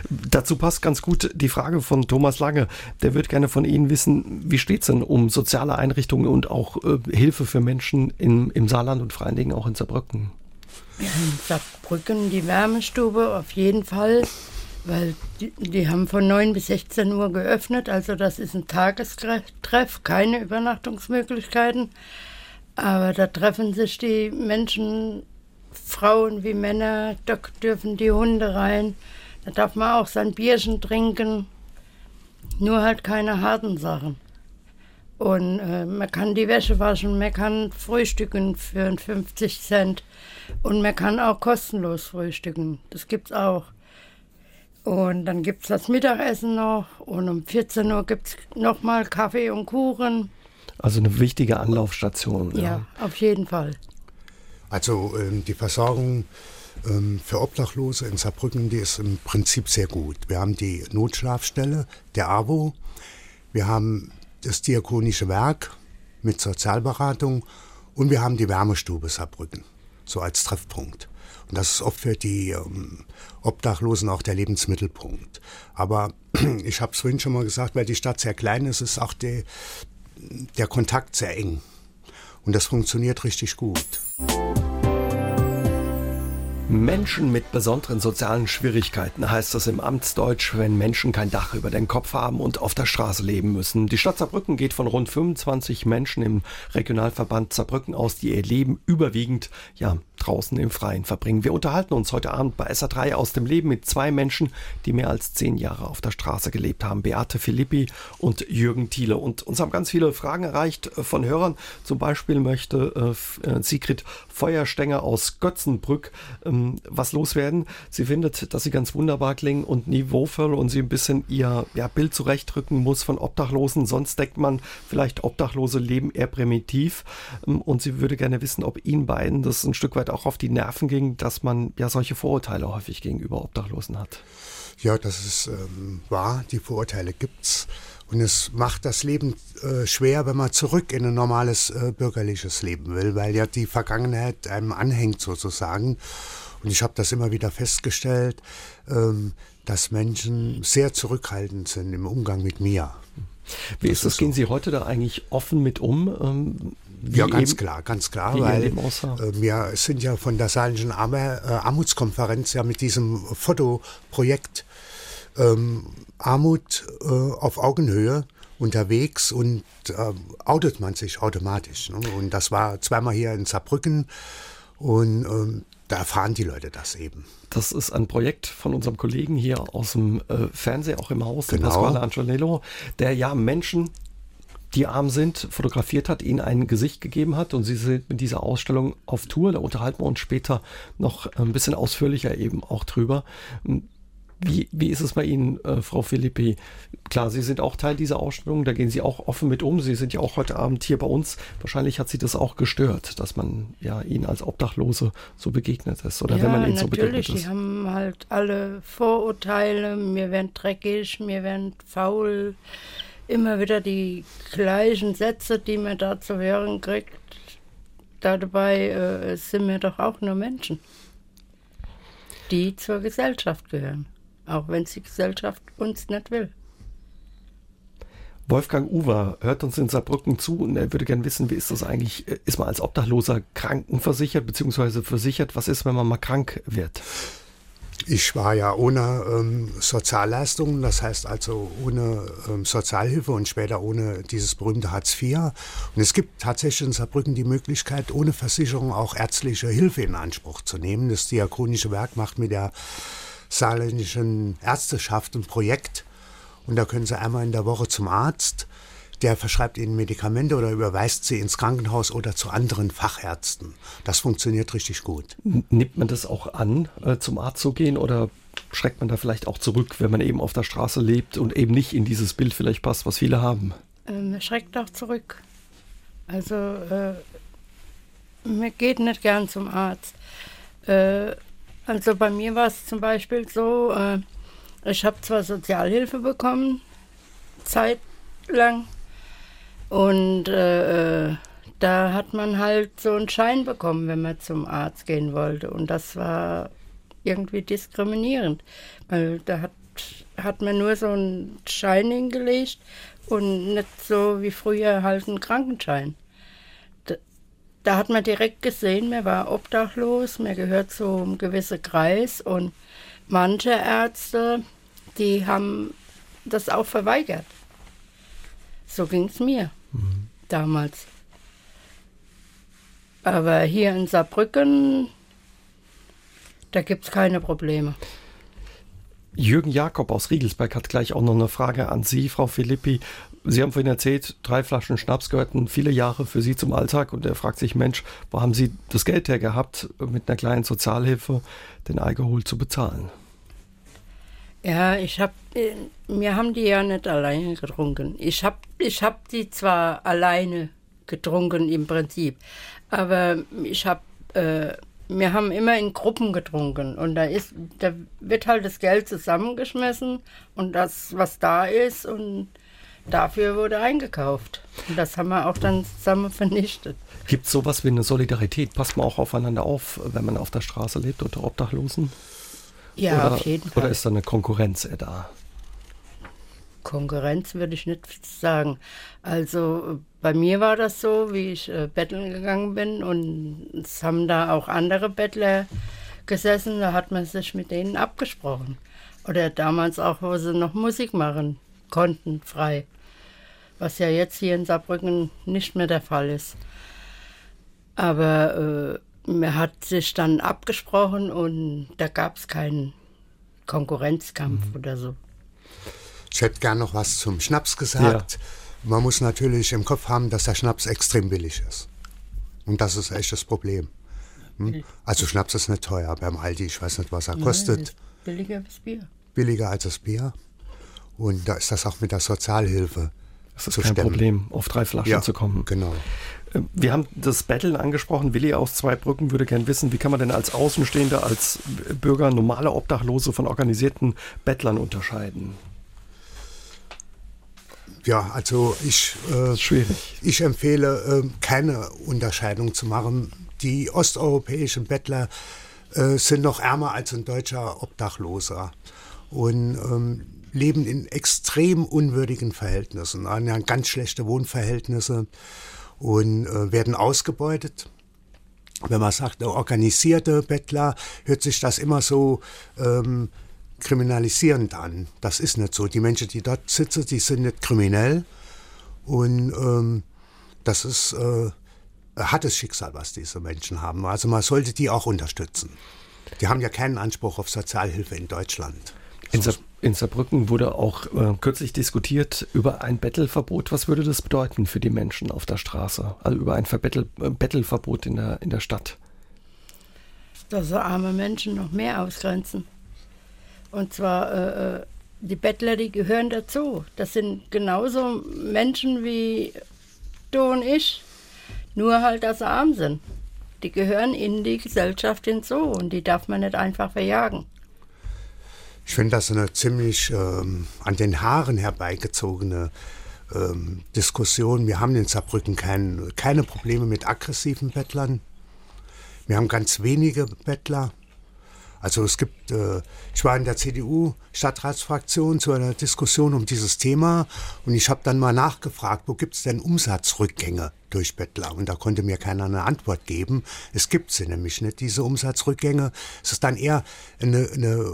B: Dazu passt ganz gut die Frage von Thomas Lange. Der wird gerne von Ihnen wissen, wie steht es denn um soziale Einrichtungen und auch äh, Hilfe für Menschen in, im Saarland und vor allen Dingen auch in Saarbrücken?
D: Ja, in Saarbrücken die Wärmestube auf jeden Fall. Weil die, die, haben von 9 bis 16 Uhr geöffnet, also das ist ein Tagestreff, keine Übernachtungsmöglichkeiten. Aber da treffen sich die Menschen, Frauen wie Männer, da dürfen die Hunde rein, da darf man auch sein Bierchen trinken, nur halt keine harten Sachen. Und äh, man kann die Wäsche waschen, man kann frühstücken für 50 Cent und man kann auch kostenlos frühstücken. Das gibt's auch. Und dann gibt es das Mittagessen noch und um 14 Uhr gibt es nochmal Kaffee und Kuchen.
B: Also eine wichtige Anlaufstation.
D: Ja, ja auf jeden Fall.
C: Also ähm, die Versorgung ähm, für Obdachlose in Saarbrücken, die ist im Prinzip sehr gut. Wir haben die Notschlafstelle, der AWO, wir haben das Diakonische Werk mit Sozialberatung und wir haben die Wärmestube Saarbrücken, so als Treffpunkt. Und das ist oft für die ähm, Obdachlosen auch der Lebensmittelpunkt. Aber ich habe es vorhin schon mal gesagt, weil die Stadt sehr klein ist, ist auch die, der Kontakt sehr eng. Und das funktioniert richtig gut.
B: Menschen mit besonderen sozialen Schwierigkeiten heißt das im Amtsdeutsch, wenn Menschen kein Dach über den Kopf haben und auf der Straße leben müssen. Die Stadt Saarbrücken geht von rund 25 Menschen im Regionalverband Saarbrücken aus, die ihr Leben überwiegend ja, draußen im Freien verbringen. Wir unterhalten uns heute Abend bei SA3 aus dem Leben mit zwei Menschen, die mehr als zehn Jahre auf der Straße gelebt haben. Beate Philippi und Jürgen Thiele. Und uns haben ganz viele Fragen erreicht von Hörern. Zum Beispiel möchte äh, Sigrid Feuerstenger aus Götzenbrück ähm, was loswerden. Sie findet, dass sie ganz wunderbar klingen und niveauvoll und sie ein bisschen ihr ja, Bild zurechtrücken muss von Obdachlosen. Sonst denkt man vielleicht, Obdachlose leben eher primitiv. Ähm, und sie würde gerne wissen, ob Ihnen beiden das ein Stück weit auch auf die Nerven ging, dass man ja solche Vorurteile häufig gegenüber Obdachlosen hat.
C: Ja, das ist ähm, wahr. Die Vorurteile gibt's. Und es macht das Leben äh, schwer, wenn man zurück in ein normales äh, bürgerliches Leben will, weil ja die Vergangenheit einem anhängt sozusagen. Und ich habe das immer wieder festgestellt, ähm, dass Menschen sehr zurückhaltend sind im Umgang mit mir.
B: Wie das ist das? Ist Gehen Sie heute da eigentlich offen mit um? Ähm,
C: ja, ganz klar, ganz klar, weil äh, wir sind ja von der Saarländischen Arm äh, Armutskonferenz ja mit diesem Fotoprojekt ähm, Armut äh, auf Augenhöhe unterwegs und äh, outet man sich automatisch. Ne? Und das war zweimal hier in Saarbrücken und ähm, da erfahren die Leute das eben.
B: Das ist ein Projekt von unserem Kollegen hier aus dem äh, Fernsehen, auch im Haus, genau. Pasquale Angelello, der ja Menschen die arm sind, fotografiert hat, ihnen ein Gesicht gegeben hat und sie sind mit dieser Ausstellung auf Tour. Da unterhalten wir uns später noch ein bisschen ausführlicher eben auch drüber. Wie, wie ist es bei Ihnen, äh, Frau Philippi? Klar, Sie sind auch Teil dieser Ausstellung, da gehen Sie auch offen mit um. Sie sind ja auch heute Abend hier bei uns. Wahrscheinlich hat Sie das auch gestört, dass man ja Ihnen als Obdachlose so begegnet ist oder
D: ja,
B: wenn man Ihnen
D: so
B: begegnet ist.
D: Die haben halt alle Vorurteile, mir werden dreckig, mir werden faul. Immer wieder die gleichen Sätze, die man da zu hören kriegt. Dabei äh, sind wir doch auch nur Menschen, die zur Gesellschaft gehören auch wenn die Gesellschaft uns nicht will.
B: Wolfgang Uwer hört uns in Saarbrücken zu und er würde gerne wissen, wie ist das eigentlich? Ist man als Obdachloser krankenversichert bzw. versichert? Was ist, wenn man mal krank wird?
C: Ich war ja ohne ähm, Sozialleistungen, das heißt also ohne ähm, Sozialhilfe und später ohne dieses berühmte Hartz IV. Und es gibt tatsächlich in Saarbrücken die Möglichkeit, ohne Versicherung auch ärztliche Hilfe in Anspruch zu nehmen. Das Diakonische Werk macht mit der saarländischen Ärzteschaft ein Projekt. Und da können Sie einmal in der Woche zum Arzt. Der verschreibt Ihnen Medikamente oder überweist Sie ins Krankenhaus oder zu anderen Fachärzten. Das funktioniert richtig gut.
B: Nimmt man das auch an, äh, zum Arzt zu gehen oder schreckt man da vielleicht auch zurück, wenn man eben auf der Straße lebt und eben nicht in dieses Bild vielleicht passt, was viele haben?
D: Ähm, schreckt auch zurück. Also, äh, mir geht nicht gern zum Arzt. Äh, also bei mir war es zum Beispiel so, äh, ich habe zwar Sozialhilfe bekommen, zeitlang, und äh, äh, da hat man halt so einen Schein bekommen, wenn man zum Arzt gehen wollte. Und das war irgendwie diskriminierend, weil da hat, hat man nur so einen Schein hingelegt und nicht so wie früher halt einen Krankenschein da hat man direkt gesehen, mir war obdachlos, mir gehört zu einem gewissen Kreis und manche Ärzte, die haben das auch verweigert. So ging es mir mhm. damals. Aber hier in Saarbrücken, da gibt es keine Probleme.
B: Jürgen Jakob aus Riegelsberg hat gleich auch noch eine Frage an Sie, Frau Philippi. Sie haben vorhin erzählt, drei Flaschen Schnaps gehörten viele Jahre für Sie zum Alltag und er fragt sich, Mensch, wo haben Sie das Geld her gehabt, mit einer kleinen Sozialhilfe den Alkohol zu bezahlen?
D: Ja, ich habe, äh, wir haben die ja nicht alleine getrunken. Ich habe ich hab die zwar alleine getrunken im Prinzip, aber ich habe, äh, wir haben immer in Gruppen getrunken und da ist, da wird halt das Geld zusammengeschmissen und das, was da ist und dafür wurde eingekauft. Und das haben wir auch dann zusammen vernichtet.
B: Gibt es sowas wie eine Solidarität? Passt man auch aufeinander auf, wenn man auf der Straße lebt unter Obdachlosen?
D: Ja,
B: oder,
D: auf jeden Fall.
B: Oder ist da eine Konkurrenz da?
D: Konkurrenz würde ich nicht sagen. Also bei mir war das so, wie ich äh, betteln gegangen bin und es haben da auch andere Bettler gesessen, da hat man sich mit denen abgesprochen. Oder damals auch, wo sie noch Musik machen konnten, frei. Was ja jetzt hier in Saarbrücken nicht mehr der Fall ist. Aber äh, man hat sich dann abgesprochen und da gab es keinen Konkurrenzkampf mhm. oder so.
C: Ich hätte gern noch was zum Schnaps gesagt. Ja. Man muss natürlich im Kopf haben, dass der Schnaps extrem billig ist. Und das ist echt das Problem. Hm? Also Schnaps ist nicht teuer beim Aldi. Ich weiß nicht, was er kostet.
D: billiger als Bier.
C: Billiger als das Bier. Und da ist das auch mit der Sozialhilfe.
B: Das ist kein stemmen. Problem, auf drei Flaschen ja, zu kommen.
C: Genau.
B: Äh, wir haben das Betteln angesprochen. Willi aus Zweibrücken würde gern wissen, wie kann man denn als Außenstehender, als Bürger normale Obdachlose von organisierten Bettlern unterscheiden?
C: Ja, also ich, äh,
B: Schwierig.
C: ich empfehle, äh, keine Unterscheidung zu machen. Die osteuropäischen Bettler äh, sind noch ärmer als ein deutscher Obdachloser und ähm, leben in extrem unwürdigen Verhältnissen, an ganz schlechte Wohnverhältnisse und äh, werden ausgebeutet. Wenn man sagt, organisierte Bettler, hört sich das immer so ähm, kriminalisierend an. Das ist nicht so. Die Menschen, die dort sitzen, die sind nicht kriminell. Und ähm, das ist äh, hartes Schicksal, was diese Menschen haben. Also man sollte die auch unterstützen. Die haben ja keinen Anspruch auf Sozialhilfe in Deutschland.
B: In, Sa in Saarbrücken wurde auch äh, kürzlich diskutiert über ein Bettelverbot. Was würde das bedeuten für die Menschen auf der Straße? Also über ein äh, Bettelverbot in der, in der Stadt?
D: Dass so arme Menschen noch mehr ausgrenzen. Und zwar, äh, äh, die Bettler, die gehören dazu. Das sind genauso Menschen wie du und ich, nur halt, dass sie arm sind. Die gehören in die Gesellschaft hinzu und die darf man nicht einfach verjagen.
C: Ich finde das eine ziemlich ähm, an den Haaren herbeigezogene ähm, Diskussion. Wir haben in Saarbrücken kein, keine Probleme mit aggressiven Bettlern. Wir haben ganz wenige Bettler. Also es gibt, äh, ich war in der CDU-Stadtratsfraktion zu einer Diskussion um dieses Thema und ich habe dann mal nachgefragt, wo gibt es denn Umsatzrückgänge durch Bettler? Und da konnte mir keiner eine Antwort geben. Es gibt sie nämlich nicht, diese Umsatzrückgänge. Es ist dann eher eine, eine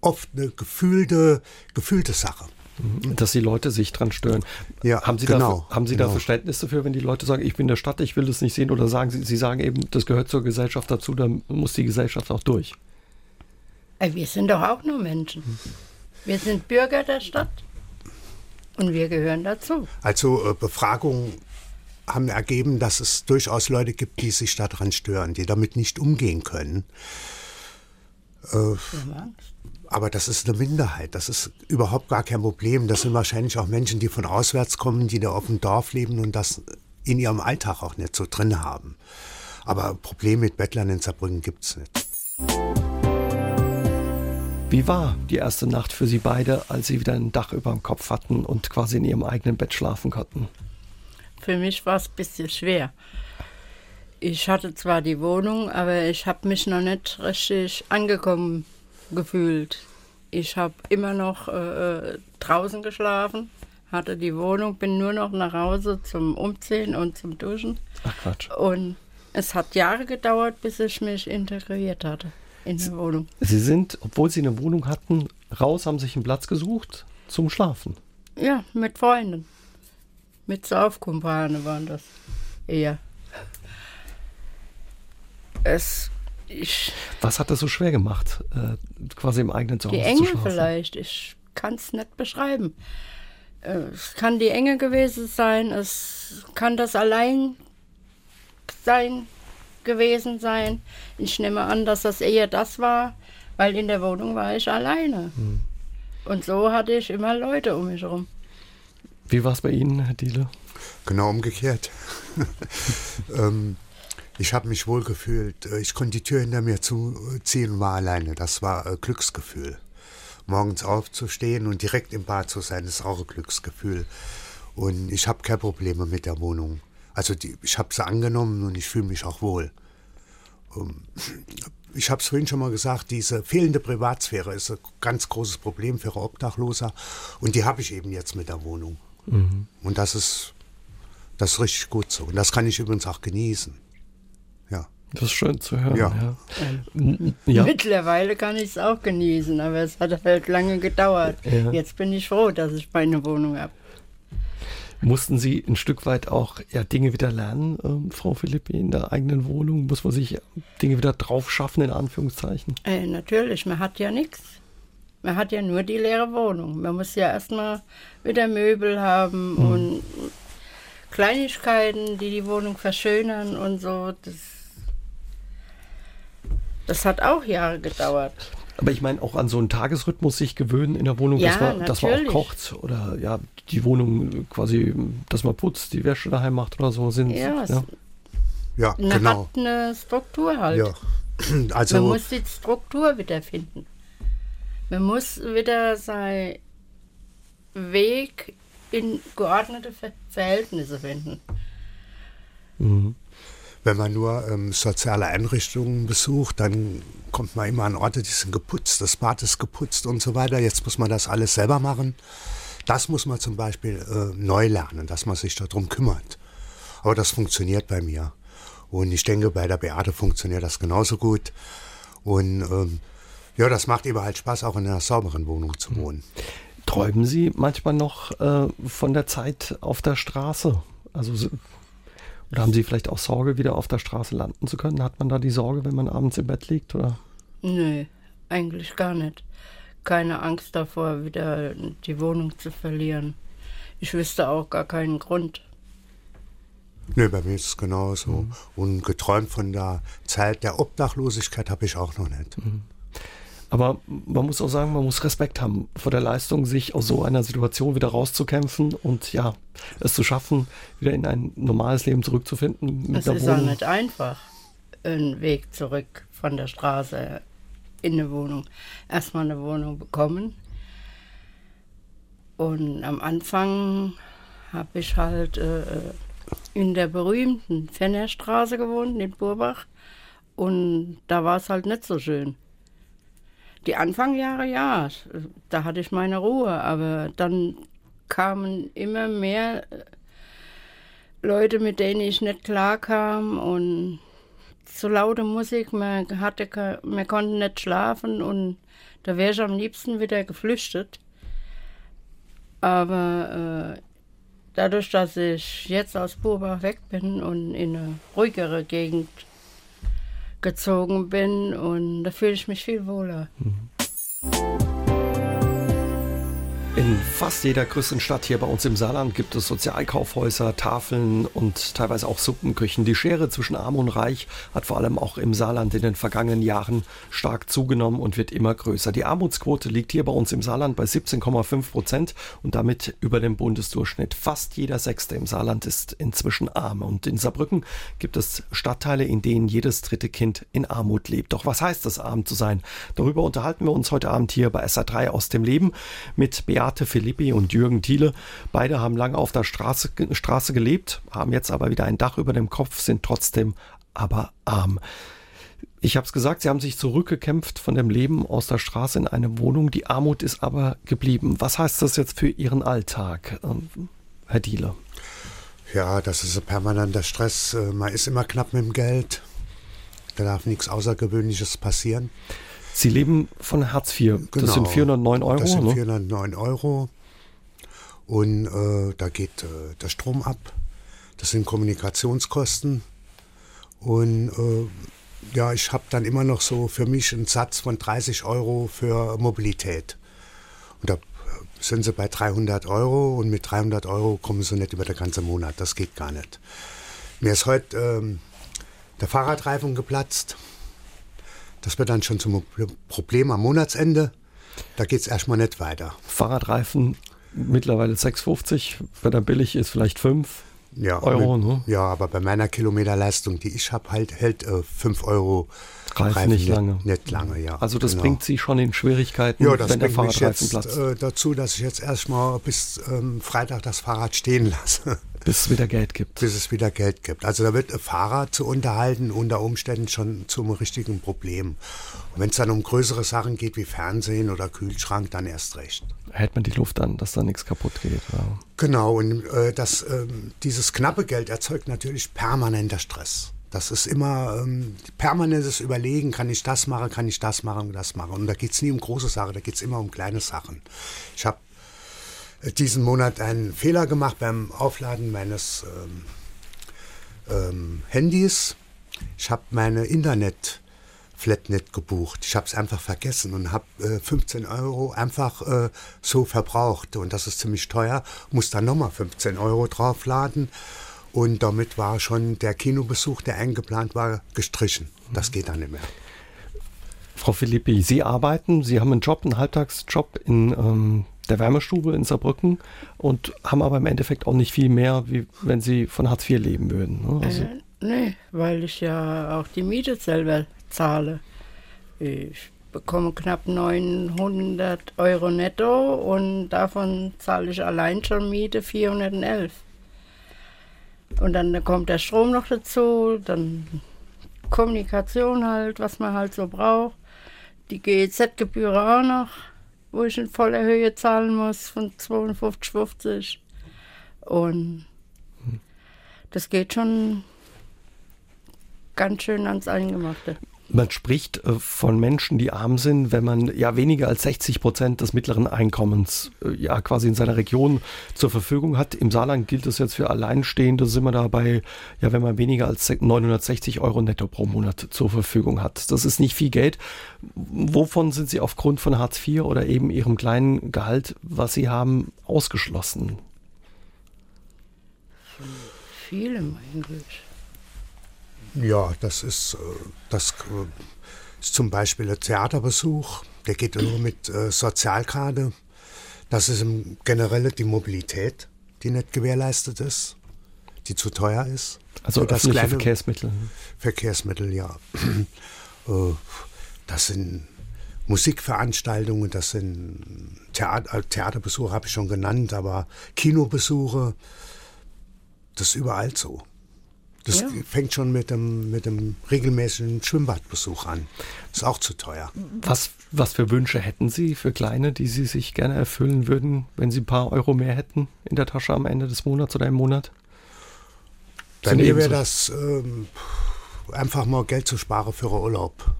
C: oft eine gefühlte, gefühlte Sache.
B: Mhm. Dass die Leute sich dran stören.
C: Ja,
B: haben Sie,
C: genau,
B: dafür, haben Sie
C: genau.
B: da Verständnis dafür, wenn die Leute sagen, ich bin in der Stadt, ich will das nicht sehen? Oder sagen Sie, Sie sagen eben, das gehört zur Gesellschaft dazu, dann muss die Gesellschaft auch durch?
D: Wir sind doch auch nur Menschen. Wir sind Bürger der Stadt und wir gehören dazu.
C: Also äh, Befragungen haben ergeben, dass es durchaus Leute gibt, die sich daran stören, die damit nicht umgehen können. Äh, aber das ist eine Minderheit. Das ist überhaupt gar kein Problem. Das sind wahrscheinlich auch Menschen, die von auswärts kommen, die da auf dem Dorf leben und das in ihrem Alltag auch nicht so drin haben. Aber Probleme mit Bettlern in Saarbrücken gibt es nicht.
B: Wie war die erste Nacht für Sie beide, als Sie wieder ein Dach über dem Kopf hatten und quasi in Ihrem eigenen Bett schlafen konnten?
D: Für mich war es ein bisschen schwer. Ich hatte zwar die Wohnung, aber ich habe mich noch nicht richtig angekommen gefühlt. Ich habe immer noch äh, draußen geschlafen, hatte die Wohnung, bin nur noch nach Hause zum Umziehen und zum Duschen.
B: Ach Quatsch.
D: Und es hat Jahre gedauert, bis ich mich integriert hatte in der Wohnung.
B: Sie sind, obwohl Sie eine Wohnung hatten, raus, haben sich einen Platz gesucht zum Schlafen.
D: Ja, mit Freunden. Mit Saufkumpane waren das eher. Es, ich,
B: Was hat das so schwer gemacht, äh, quasi im eigenen Zuhause
D: die Enge vielleicht. Ich kann es nicht beschreiben. Äh, es kann die Enge gewesen sein. Es kann das Alleinsein gewesen sein. Ich nehme an, dass das eher das war, weil in der Wohnung war ich alleine. Hm. Und so hatte ich immer Leute um mich herum.
B: Wie war es bei Ihnen, Herr Diele?
C: Genau umgekehrt. ähm, ich habe mich wohl gefühlt. Äh, ich konnte die Tür hinter mir zuziehen und war alleine. Das war äh, Glücksgefühl. Morgens aufzustehen und direkt im Bad zu sein, ist auch ein Glücksgefühl. Und ich habe keine Probleme mit der Wohnung. Also die, ich habe sie angenommen und ich fühle mich auch wohl. Ähm, ich habe es vorhin schon mal gesagt, diese fehlende Privatsphäre ist ein ganz großes Problem für Obdachloser und die habe ich eben jetzt mit der Wohnung. Mhm. Und das ist, das ist richtig gut so. Und das kann ich übrigens auch genießen. Ja.
B: Das ist schön zu hören.
C: Ja.
B: Ja.
D: Ähm,
B: Ja.
D: Mittlerweile kann ich es auch genießen, aber es hat halt lange gedauert.
B: Ja.
D: Jetzt bin ich froh, dass ich meine Wohnung habe.
B: Mussten Sie ein Stück weit auch ja, Dinge wieder lernen, ähm, Frau Philippi, in der eigenen Wohnung? Muss man sich Dinge wieder drauf schaffen, in Anführungszeichen?
D: Äh, natürlich, man hat ja nichts. Man hat ja nur die leere Wohnung. Man muss ja erstmal wieder Möbel haben und Kleinigkeiten, die die Wohnung verschönern und so. Das, das hat auch Jahre gedauert.
B: Aber ich meine, auch an so einen Tagesrhythmus sich gewöhnen in der Wohnung, dass,
D: Ja,
B: man, dass man auch kocht oder ja, die Wohnung quasi, dass man putzt, die Wäsche daheim macht oder so. Sind,
D: Ja, es-
B: ja.
C: Ja,
D: Man
C: genau.
D: hat eine Struktur halt.
C: Ja.
D: Man
C: Also,
D: muss die Struktur wiederfinden. Man muss wieder seinen Weg in geordnete Ver Verhältnisse finden.
C: Wenn man nur ähm, soziale Einrichtungen besucht, dann kommt man immer an Orte, die sind geputzt, das Bad ist geputzt und so weiter. Jetzt muss man das alles selber machen. Das muss man zum Beispiel äh, neu lernen, dass man sich darum kümmert. Aber das funktioniert bei mir. Und ich denke, bei der Beate funktioniert das genauso gut. Und ähm, ja, das macht eben halt Spaß, auch in einer sauberen Wohnung zu wohnen.
B: Träumen Sie manchmal noch äh, von der Zeit auf der Straße? Also, so- oder haben Sie vielleicht auch Sorge, wieder auf der Straße landen zu können? Hat man da die Sorge, wenn man abends im Bett liegt? Oder?
D: Nö, eigentlich gar nicht. Keine Angst davor, wieder die Wohnung zu verlieren. Ich wüsste auch gar keinen Grund.
C: Nee, bei mir ist es genauso. Und geträumt von der Zeit der Obdachlosigkeit habe ich auch noch nicht.
B: Aber man muss auch sagen, man muss Respekt haben vor der Leistung, sich aus so einer Situation wieder rauszukämpfen und ja, es zu schaffen, wieder in ein normales Leben zurückzufinden. Mit
D: Es
B: einer
D: ist auch nicht einfach, einen Weg zurück von der Straße in eine Wohnung. Erstmal eine Wohnung bekommen. Und am Anfang habe ich halt äh, in der berühmten Fennerstraße gewohnt, in Burbach. Und da war es halt nicht so schön. Die Anfangjahre, ja, da hatte ich meine Ruhe, aber dann kamen immer mehr äh, Leute, mit denen ich nicht klarkam und zu laute Musik, man, hatte, man konnte nicht schlafen und da wäre ich am liebsten wieder geflüchtet. Aber äh, dadurch, dass ich jetzt aus Burbach weg bin und in eine ruhigere Gegend gezogen bin und da fühle ich mich viel wohler.
B: In fast jeder größeren Stadt hier bei uns im Saarland gibt es Sozialkaufhäuser, Tafeln und teilweise auch Suppenküchen. Die Schere zwischen Arm und Reich hat vor allem auch im Saarland in den vergangenen Jahren stark zugenommen und wird immer größer. Die Armutsquote liegt hier bei uns im Saarland bei 17,5 Prozent und damit über dem Bundesdurchschnitt. Fast jeder Sechste im Saarland ist inzwischen arm. Und in Saarbrücken gibt es Stadtteile, in denen jedes dritte Kind in Armut lebt. Doch was heißt es, arm zu sein? Darüber unterhalten wir uns heute Abend hier bei SA3 aus dem Leben mit Beate Philippi und Jürgen Thiele. Beide haben lange auf der Straße, Straße gelebt, haben jetzt aber wieder ein Dach über dem Kopf, sind trotzdem aber arm. Ich habe es gesagt, sie haben sich zurückgekämpft von dem Leben aus der Straße in eine Wohnung. Die Armut ist aber geblieben. Was heißt das jetzt für Ihren Alltag, ähm, Herr Thiele?
C: Ja, das ist ein permanenter Stress. Äh, Man ist immer knapp mit dem Geld. Da darf nichts Außergewöhnliches passieren.
B: Sie leben von Hartz IV. Das sind
C: Genau.
B: 409 Euro.
C: Das sind
B: ne?
C: 409 Euro. Und äh, da geht äh, der Strom ab. Das sind Kommunikationskosten. Und äh, ja, ich habe dann immer noch so für mich einen Satz von 30 Euro für Mobilität. Und da äh, sind sie bei 300 Euro und mit 300 Euro kommen sie nicht über den ganzen Monat. Das geht gar nicht. Mir ist heute ähm, der Fahrradreifen geplatzt. Das wird dann schon zum Problem am Monatsende. Da geht es erstmal nicht weiter.
B: Fahrradreifen mittlerweile 6,50. Wenn er billig ist, vielleicht 5
C: Ja,
B: Euro.
C: mit-
B: Ne?
C: Ja, aber bei meiner Kilometerleistung, die ich habe, halt, hält äh, 5 Euro
B: Reifen nicht lange.
C: Nicht lange, ja.
B: Also das
C: genau.
B: bringt Sie schon in Schwierigkeiten,
C: ja, das
B: wenn der
C: bringt mich
B: Fahrradreifen
C: jetzt
B: platzt,
C: äh, dazu, dass ich jetzt erstmal bis ähm, Freitag das Fahrrad stehen lasse,
B: bis es wieder Geld gibt.
C: bis es wieder Geld gibt. Also da wird Fahrer zu unterhalten unter Umständen schon zum richtigen Problem. Und wenn es dann um größere Sachen geht wie Fernsehen oder Kühlschrank, dann erst recht.
B: Hält man die Luft an, dass da nichts kaputt geht. Ja.
C: Genau, und äh, das, ähm, dieses knappe Geld erzeugt natürlich permanenter Stress. Das ist immer ähm, permanentes Überlegen, kann ich das machen, kann ich das machen, das machen. Und da geht es nie um große Sachen, da geht es immer um kleine Sachen. Ich habe äh, diesen Monat einen Fehler gemacht beim Aufladen meines ähm, ähm, Handys. Ich habe meine Internet Flatnet gebucht. Ich habe es einfach vergessen und habe äh, 15 Euro einfach äh, so verbraucht. Und das ist ziemlich teuer. Muss dann nochmal 15 Euro draufladen. Und damit war schon der Kinobesuch, der eingeplant war, gestrichen. Das geht dann nicht mehr.
B: Frau Philippi, Sie arbeiten, Sie haben einen Job, einen Halbtagsjob in ähm, der Wärmestube in Saarbrücken und haben aber im Endeffekt auch nicht viel mehr, wie wenn Sie von Hartz IV leben würden.
D: Ne? Also äh, nee, weil ich ja auch die Miete selber zahle. Ich bekomme knapp 900 Euro netto und davon zahle ich allein schon Miete 411. Und dann kommt der Strom noch dazu, dann Kommunikation halt, was man halt so braucht. Die GEZ-Gebühr auch noch, wo ich in voller Höhe zahlen muss von 52,50. Und das geht schon ganz schön ans Eingemachte.
B: Man spricht äh, von Menschen, die arm sind, wenn man ja weniger als 60 Prozent des mittleren Einkommens äh, ja quasi in seiner Region zur Verfügung hat. Im Saarland gilt das jetzt für Alleinstehende, sind wir dabei, ja, wenn man weniger als 960 Euro netto pro Monat zur Verfügung hat. Das ist nicht viel Geld. Wovon sind Sie aufgrund von Hartz IV oder eben Ihrem kleinen Gehalt, was Sie haben, ausgeschlossen?
D: Vielem eigentlich.
C: Ja, das ist, äh, das äh, ist zum Beispiel ein Theaterbesuch, der geht nur mit äh, Sozialkarte. Das ist im Generelle die Mobilität, die nicht gewährleistet ist, die zu teuer ist.
B: Also Für das öffentliche Verkehrsmittel.
C: Verkehrsmittel, ja. das sind Musikveranstaltungen, das sind Theater, Theaterbesuche, habe ich schon genannt, aber Kinobesuche, das ist überall so. Das ja. fängt schon mit dem, mit dem regelmäßigen Schwimmbadbesuch an. Ist auch zu teuer.
B: Was, was für Wünsche hätten Sie für Kleine, die Sie sich gerne erfüllen würden, wenn Sie ein paar Euro mehr hätten in der Tasche am Ende des Monats oder im Monat?
C: Bei mir wäre das ähm, einfach mal Geld zu sparen für Urlaub.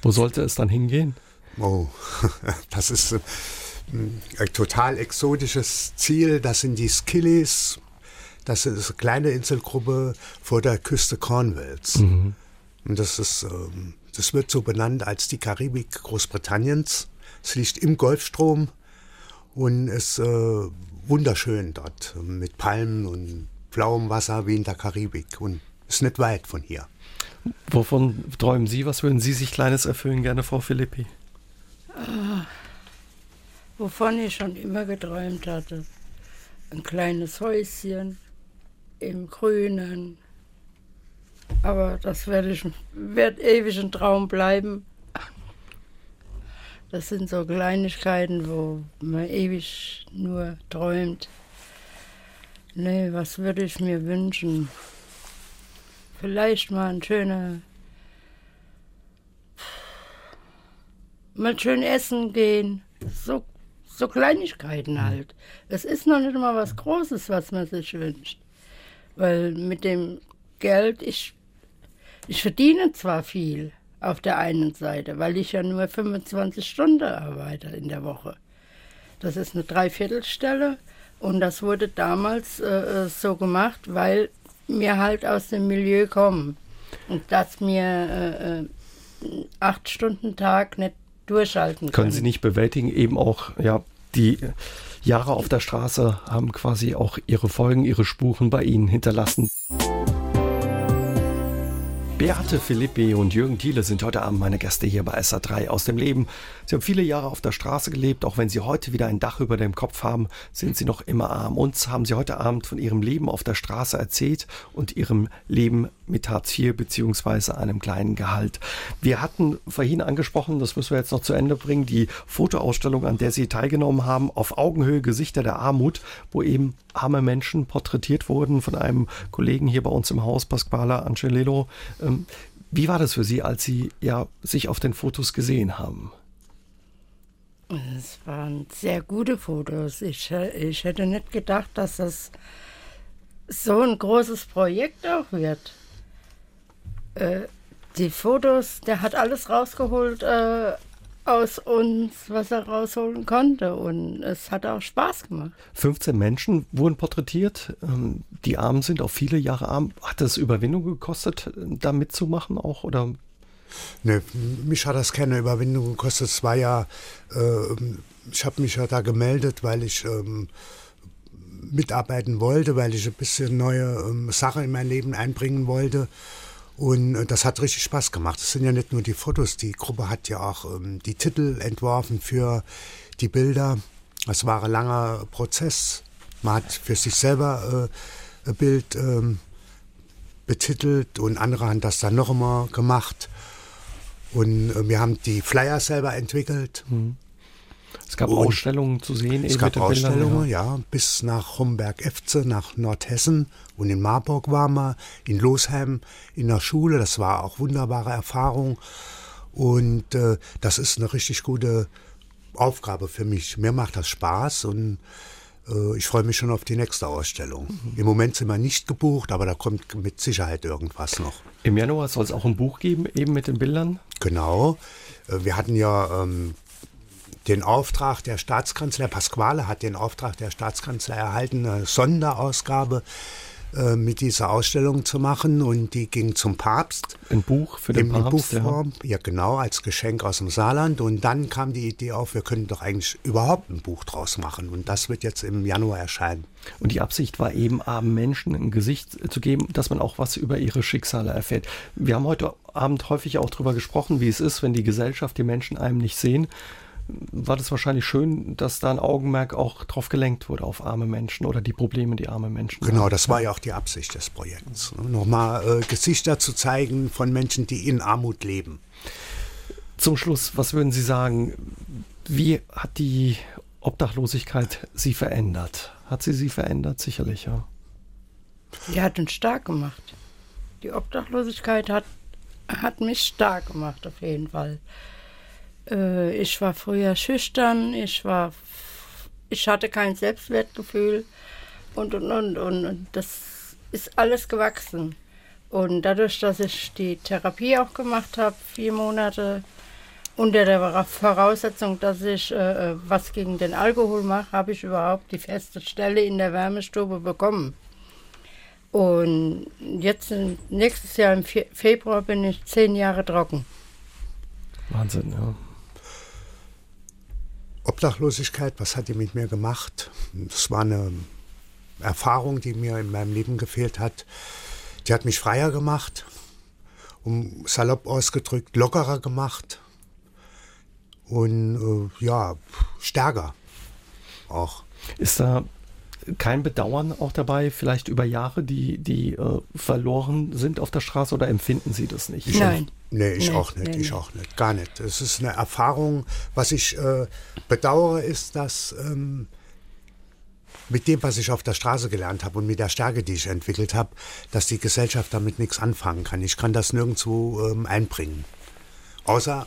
B: Wo sollte es dann hingehen?
C: Oh, das ist äh, ein total exotisches Ziel. Das sind die Skillies das ist eine kleine Inselgruppe vor der Küste Cornwalls. Mhm. Und das ist, ähm, das wird so benannt als die Karibik Großbritanniens. Es liegt im Golfstrom und ist äh, wunderschön dort mit Palmen und blauem Wasser wie in der Karibik und ist nicht weit von hier.
B: Wovon träumen Sie? Was würden Sie sich Kleines erfüllen, gerne, Frau Philippi?
D: Ah, wovon ich schon immer geträumt hatte. Ein kleines Häuschen, im Grünen. Aber das wird, ich, wird ewig ein Traum bleiben. Das sind so Kleinigkeiten, wo man ewig nur träumt. Nee, was würde ich mir wünschen? Vielleicht mal ein schöner. Mal schön essen gehen. So, so Kleinigkeiten halt. Es ist noch nicht mal was Großes, was man sich wünscht. Weil mit dem Geld, ich, ich verdiene zwar viel auf der einen Seite, weil ich ja nur 25 Stunden arbeite in der Woche. Das ist eine Dreiviertelstelle und das wurde damals äh, so gemacht, weil wir halt aus dem Milieu kommen und dass wir äh, äh acht Stunden Tag nicht durchhalten können.
B: Können Sie nicht bewältigen, eben auch ja die Jahre auf der Straße haben quasi auch ihre Folgen, ihre Spuren bei Ihnen hinterlassen. Beate Philippi und Jürgen Thiele sind heute Abend meine Gäste hier bei SA3 aus dem Leben. Sie haben viele Jahre auf der Straße gelebt. Auch wenn Sie heute wieder ein Dach über dem Kopf haben, sind Sie noch immer arm. Uns haben Sie heute Abend von Ihrem Leben auf der Straße erzählt und Ihrem Leben mit Hartz IV beziehungsweise einem kleinen Gehalt. Wir hatten vorhin angesprochen, das müssen wir jetzt noch zu Ende bringen, die Fotoausstellung, an der Sie teilgenommen haben, auf Augenhöhe Gesichter der Armut, wo eben arme Menschen porträtiert wurden von einem Kollegen hier bei uns im Haus, Pasquala Angelello. Ähm, wie war das für Sie, als Sie ja sich auf den Fotos gesehen haben?
D: Es waren sehr gute Fotos. Ich, ich hätte nicht gedacht, dass das so ein großes Projekt auch wird. Äh, die Fotos, der hat alles rausgeholt äh, aus uns, was er rausholen konnte. Und es hat auch Spaß gemacht.
B: 15 Menschen wurden porträtiert, ähm, die arm sind, auch viele Jahre arm. Hat es Überwindung gekostet, da mitzumachen auch? Oder?
C: Nee, mich hat das keine Überwindung gekostet. Es war ja, äh, ich habe mich ja da gemeldet, weil ich ähm, mitarbeiten wollte, weil ich ein bisschen neue ähm, Sachen in mein Leben einbringen wollte. Und äh, das hat richtig Spaß gemacht. Es sind ja nicht nur die Fotos, die Gruppe hat ja auch ähm, die Titel entworfen für die Bilder. Es war ein langer Prozess. Man hat für sich selber äh, ein Bild ähm, betitelt und andere haben das dann noch immer gemacht. Und äh, wir haben die Flyer selber entwickelt. Mhm.
B: Es gab und Ausstellungen zu sehen.
C: Es gab Ausstellungen, ja. ja. bis nach Homberg-Efze, nach Nordhessen und in Marburg waren wir, in Losheim in der Schule. Das war auch wunderbare Erfahrung und äh, das ist eine richtig gute Aufgabe für mich. Mir macht das Spaß und äh, ich freue mich schon auf die nächste Ausstellung. Mhm. Im Moment sind wir nicht gebucht, aber da kommt mit Sicherheit irgendwas noch.
B: Im Januar soll es auch ein Buch geben, eben mit den Bildern?
C: Genau. Äh, wir hatten ja ähm, den Auftrag der Staatskanzlei, Pasquale hat den Auftrag der Staatskanzlei erhalten, eine Sonderausgabe äh, mit dieser Ausstellung zu machen und die ging zum Papst.
B: Ein Buch für den
C: in Papst? Buchform, ja. ja. genau, als Geschenk aus dem Saarland und dann kam die Idee auf, wir können doch eigentlich überhaupt ein Buch draus machen und das wird jetzt im Januar erscheinen.
B: Und die Absicht war eben, armen Menschen ein Gesicht zu geben, dass man auch was über ihre Schicksale erfährt. Wir haben heute Abend häufig auch darüber gesprochen, wie es ist, wenn die Gesellschaft die Menschen einem nicht sehen war das wahrscheinlich schön, dass da ein Augenmerk auch drauf gelenkt wurde, auf arme Menschen oder die Probleme, die arme Menschen
C: haben. Genau, das war ja auch die Absicht des Projekts. Ne? Nochmal äh, Gesichter zu zeigen von Menschen, die in Armut leben.
B: Zum Schluss, was würden Sie sagen, wie hat die Obdachlosigkeit Sie verändert? Hat sie Sie verändert? Sicherlich, ja.
D: Die hat uns stark gemacht. Die Obdachlosigkeit hat, hat mich stark gemacht, auf jeden Fall. Äh, ich war früher schüchtern, ich war, ich hatte kein Selbstwertgefühl und und und und, und das ist alles gewachsen. Und dadurch, dass ich die Therapie auch gemacht habe, vier Monate, unter der Voraussetzung, dass ich äh, was gegen den Alkohol mache, habe ich überhaupt die feste Stelle in der Wärmestube bekommen. Und jetzt, nächstes Jahr im Februar, bin ich zehn Jahre trocken.
B: Wahnsinn, ja.
C: Obdachlosigkeit, was hat die mit mir gemacht? Das war eine Erfahrung, die mir in meinem Leben gefehlt hat. Die hat mich freier gemacht, um salopp ausgedrückt, lockerer gemacht und äh, ja, stärker auch.
B: Ist da kein Bedauern auch dabei, vielleicht über Jahre, die, die äh, verloren sind auf der Straße oder empfinden Sie das nicht?
D: Nein.
C: Nee, ich nee, auch nicht, nee, ich nee. auch nicht, gar nicht. Es ist eine Erfahrung, was ich äh, bedauere, ist, dass ähm, mit dem, was ich auf der Straße gelernt habe und mit der Stärke, die ich entwickelt habe, dass die Gesellschaft damit nichts anfangen kann. Ich kann das nirgendwo ähm, einbringen. Außer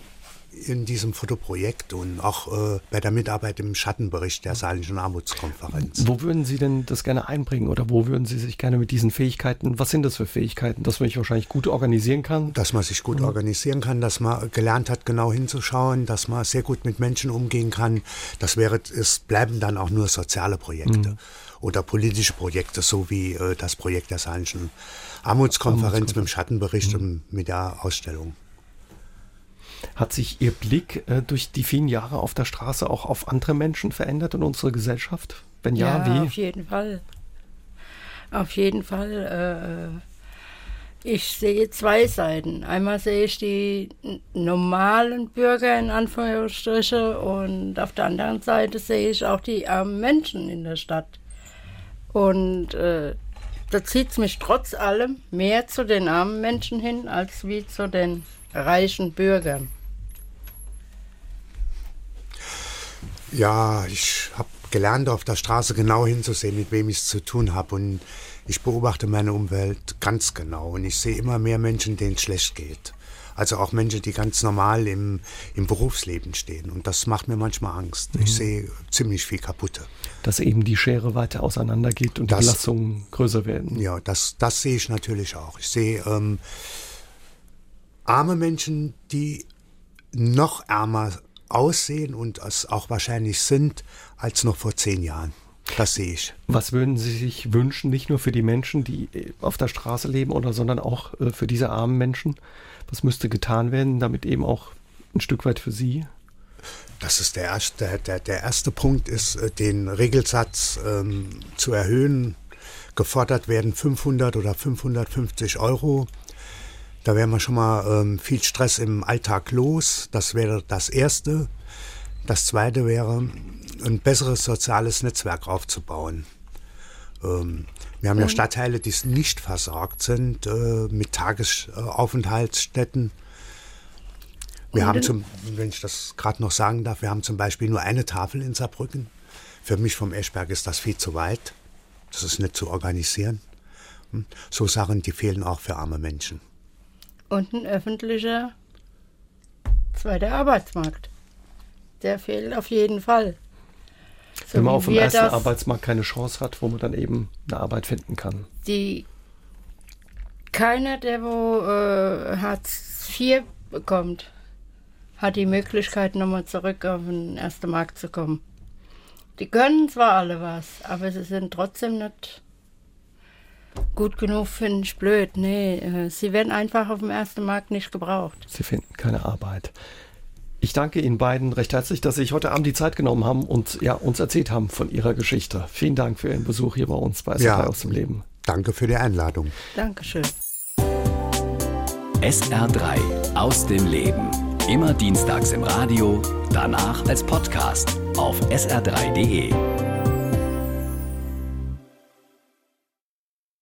C: in diesem Fotoprojekt und auch äh, bei der Mitarbeit im Schattenbericht der Saarländischen Armutskonferenz.
B: Wo würden Sie denn das gerne einbringen oder wo würden Sie sich gerne mit diesen Fähigkeiten, was sind das für Fähigkeiten, dass man sich wahrscheinlich gut organisieren kann?
C: Dass man sich gut mhm. organisieren kann, dass man gelernt hat, genau hinzuschauen, dass man sehr gut mit Menschen umgehen kann. Das wäre, es bleiben dann auch nur soziale Projekte. Mhm oder politische Projekte, so wie äh, das Projekt der Saarländischen Armutskonferenz mit dem Schattenbericht mhm. und mit der Ausstellung.
B: Hat sich Ihr Blick äh, durch die vielen Jahre auf der Straße auch auf andere Menschen verändert in unserer Gesellschaft? Wenn ja,
D: ja
B: wie?
D: Auf jeden Fall. Auf jeden Fall. Äh, ich sehe zwei Seiten. Einmal sehe ich die normalen Bürger in Anführungsstriche und auf der anderen Seite sehe ich auch die armen Menschen in der Stadt. Und äh, da zieht es mich trotz allem mehr zu den armen Menschen hin als wie zu den reichen Bürgern.
C: Ja, ich habe gelernt, auf der Straße genau hinzusehen, mit wem ich es zu tun habe. Und ich beobachte meine Umwelt ganz genau. Und ich sehe immer mehr Menschen, denen es schlecht geht. Also auch Menschen, die ganz normal im, im Berufsleben stehen. Und das macht mir manchmal Angst. Mhm. Ich sehe ziemlich viel kaputte.
B: Dass eben die Schere weiter auseinandergeht und das, die Belastungen größer werden.
C: Ja, das, das sehe ich natürlich auch. Ich sehe ähm, arme Menschen, die noch ärmer aussehen und es auch wahrscheinlich sind als noch vor zehn Jahren. Das sehe ich.
B: Was würden Sie sich wünschen, nicht nur für die Menschen, die äh, auf der Straße leben, oder sondern auch äh, für diese armen Menschen? Was müsste getan werden, damit eben auch ein Stück weit für Sie?
C: Das ist der erste, der, der erste Punkt, ist, äh, den Regelsatz ähm, zu erhöhen. Gefordert werden 500 oder 550 Euro. Da wäre man schon mal ähm, viel Stress im Alltag los. Das wäre das Erste. Das Zweite wäre, ein besseres soziales Netzwerk aufzubauen. Ähm, wir haben ja Stadtteile, die nicht versorgt sind äh, mit Tagesaufenthaltsstätten. Wir haben zum, wenn ich das gerade noch sagen darf, wir haben zum Beispiel nur eine Tafel in Saarbrücken. Für mich vom Eschberg ist das viel zu weit. Das ist nicht zu organisieren. Hm? So Sachen, die fehlen auch für arme Menschen.
D: Und ein öffentlicher zweiter Arbeitsmarkt. Der fehlt auf jeden Fall.
B: So Wenn man auf dem ersten Arbeitsmarkt keine Chance hat, wo man dann eben eine Arbeit finden kann.
D: Die keiner, der wo äh, Hartz IV bekommt, hat die Möglichkeit, nochmal zurück auf den ersten Markt zu kommen. Die können zwar alle was, aber sie sind trotzdem nicht gut genug, finde ich blöd. Nee, äh, sie werden einfach auf dem ersten Markt nicht gebraucht.
B: Sie finden keine Arbeit. Ich danke Ihnen beiden recht herzlich, dass Sie sich heute Abend die Zeit genommen haben und ja, uns erzählt haben von Ihrer Geschichte. Vielen Dank für Ihren Besuch hier bei uns bei SR3 ja, aus dem Leben.
C: Danke für die Einladung.
D: Dankeschön.
A: SR3 aus dem Leben. Immer dienstags im Radio, danach als Podcast auf sr3.de.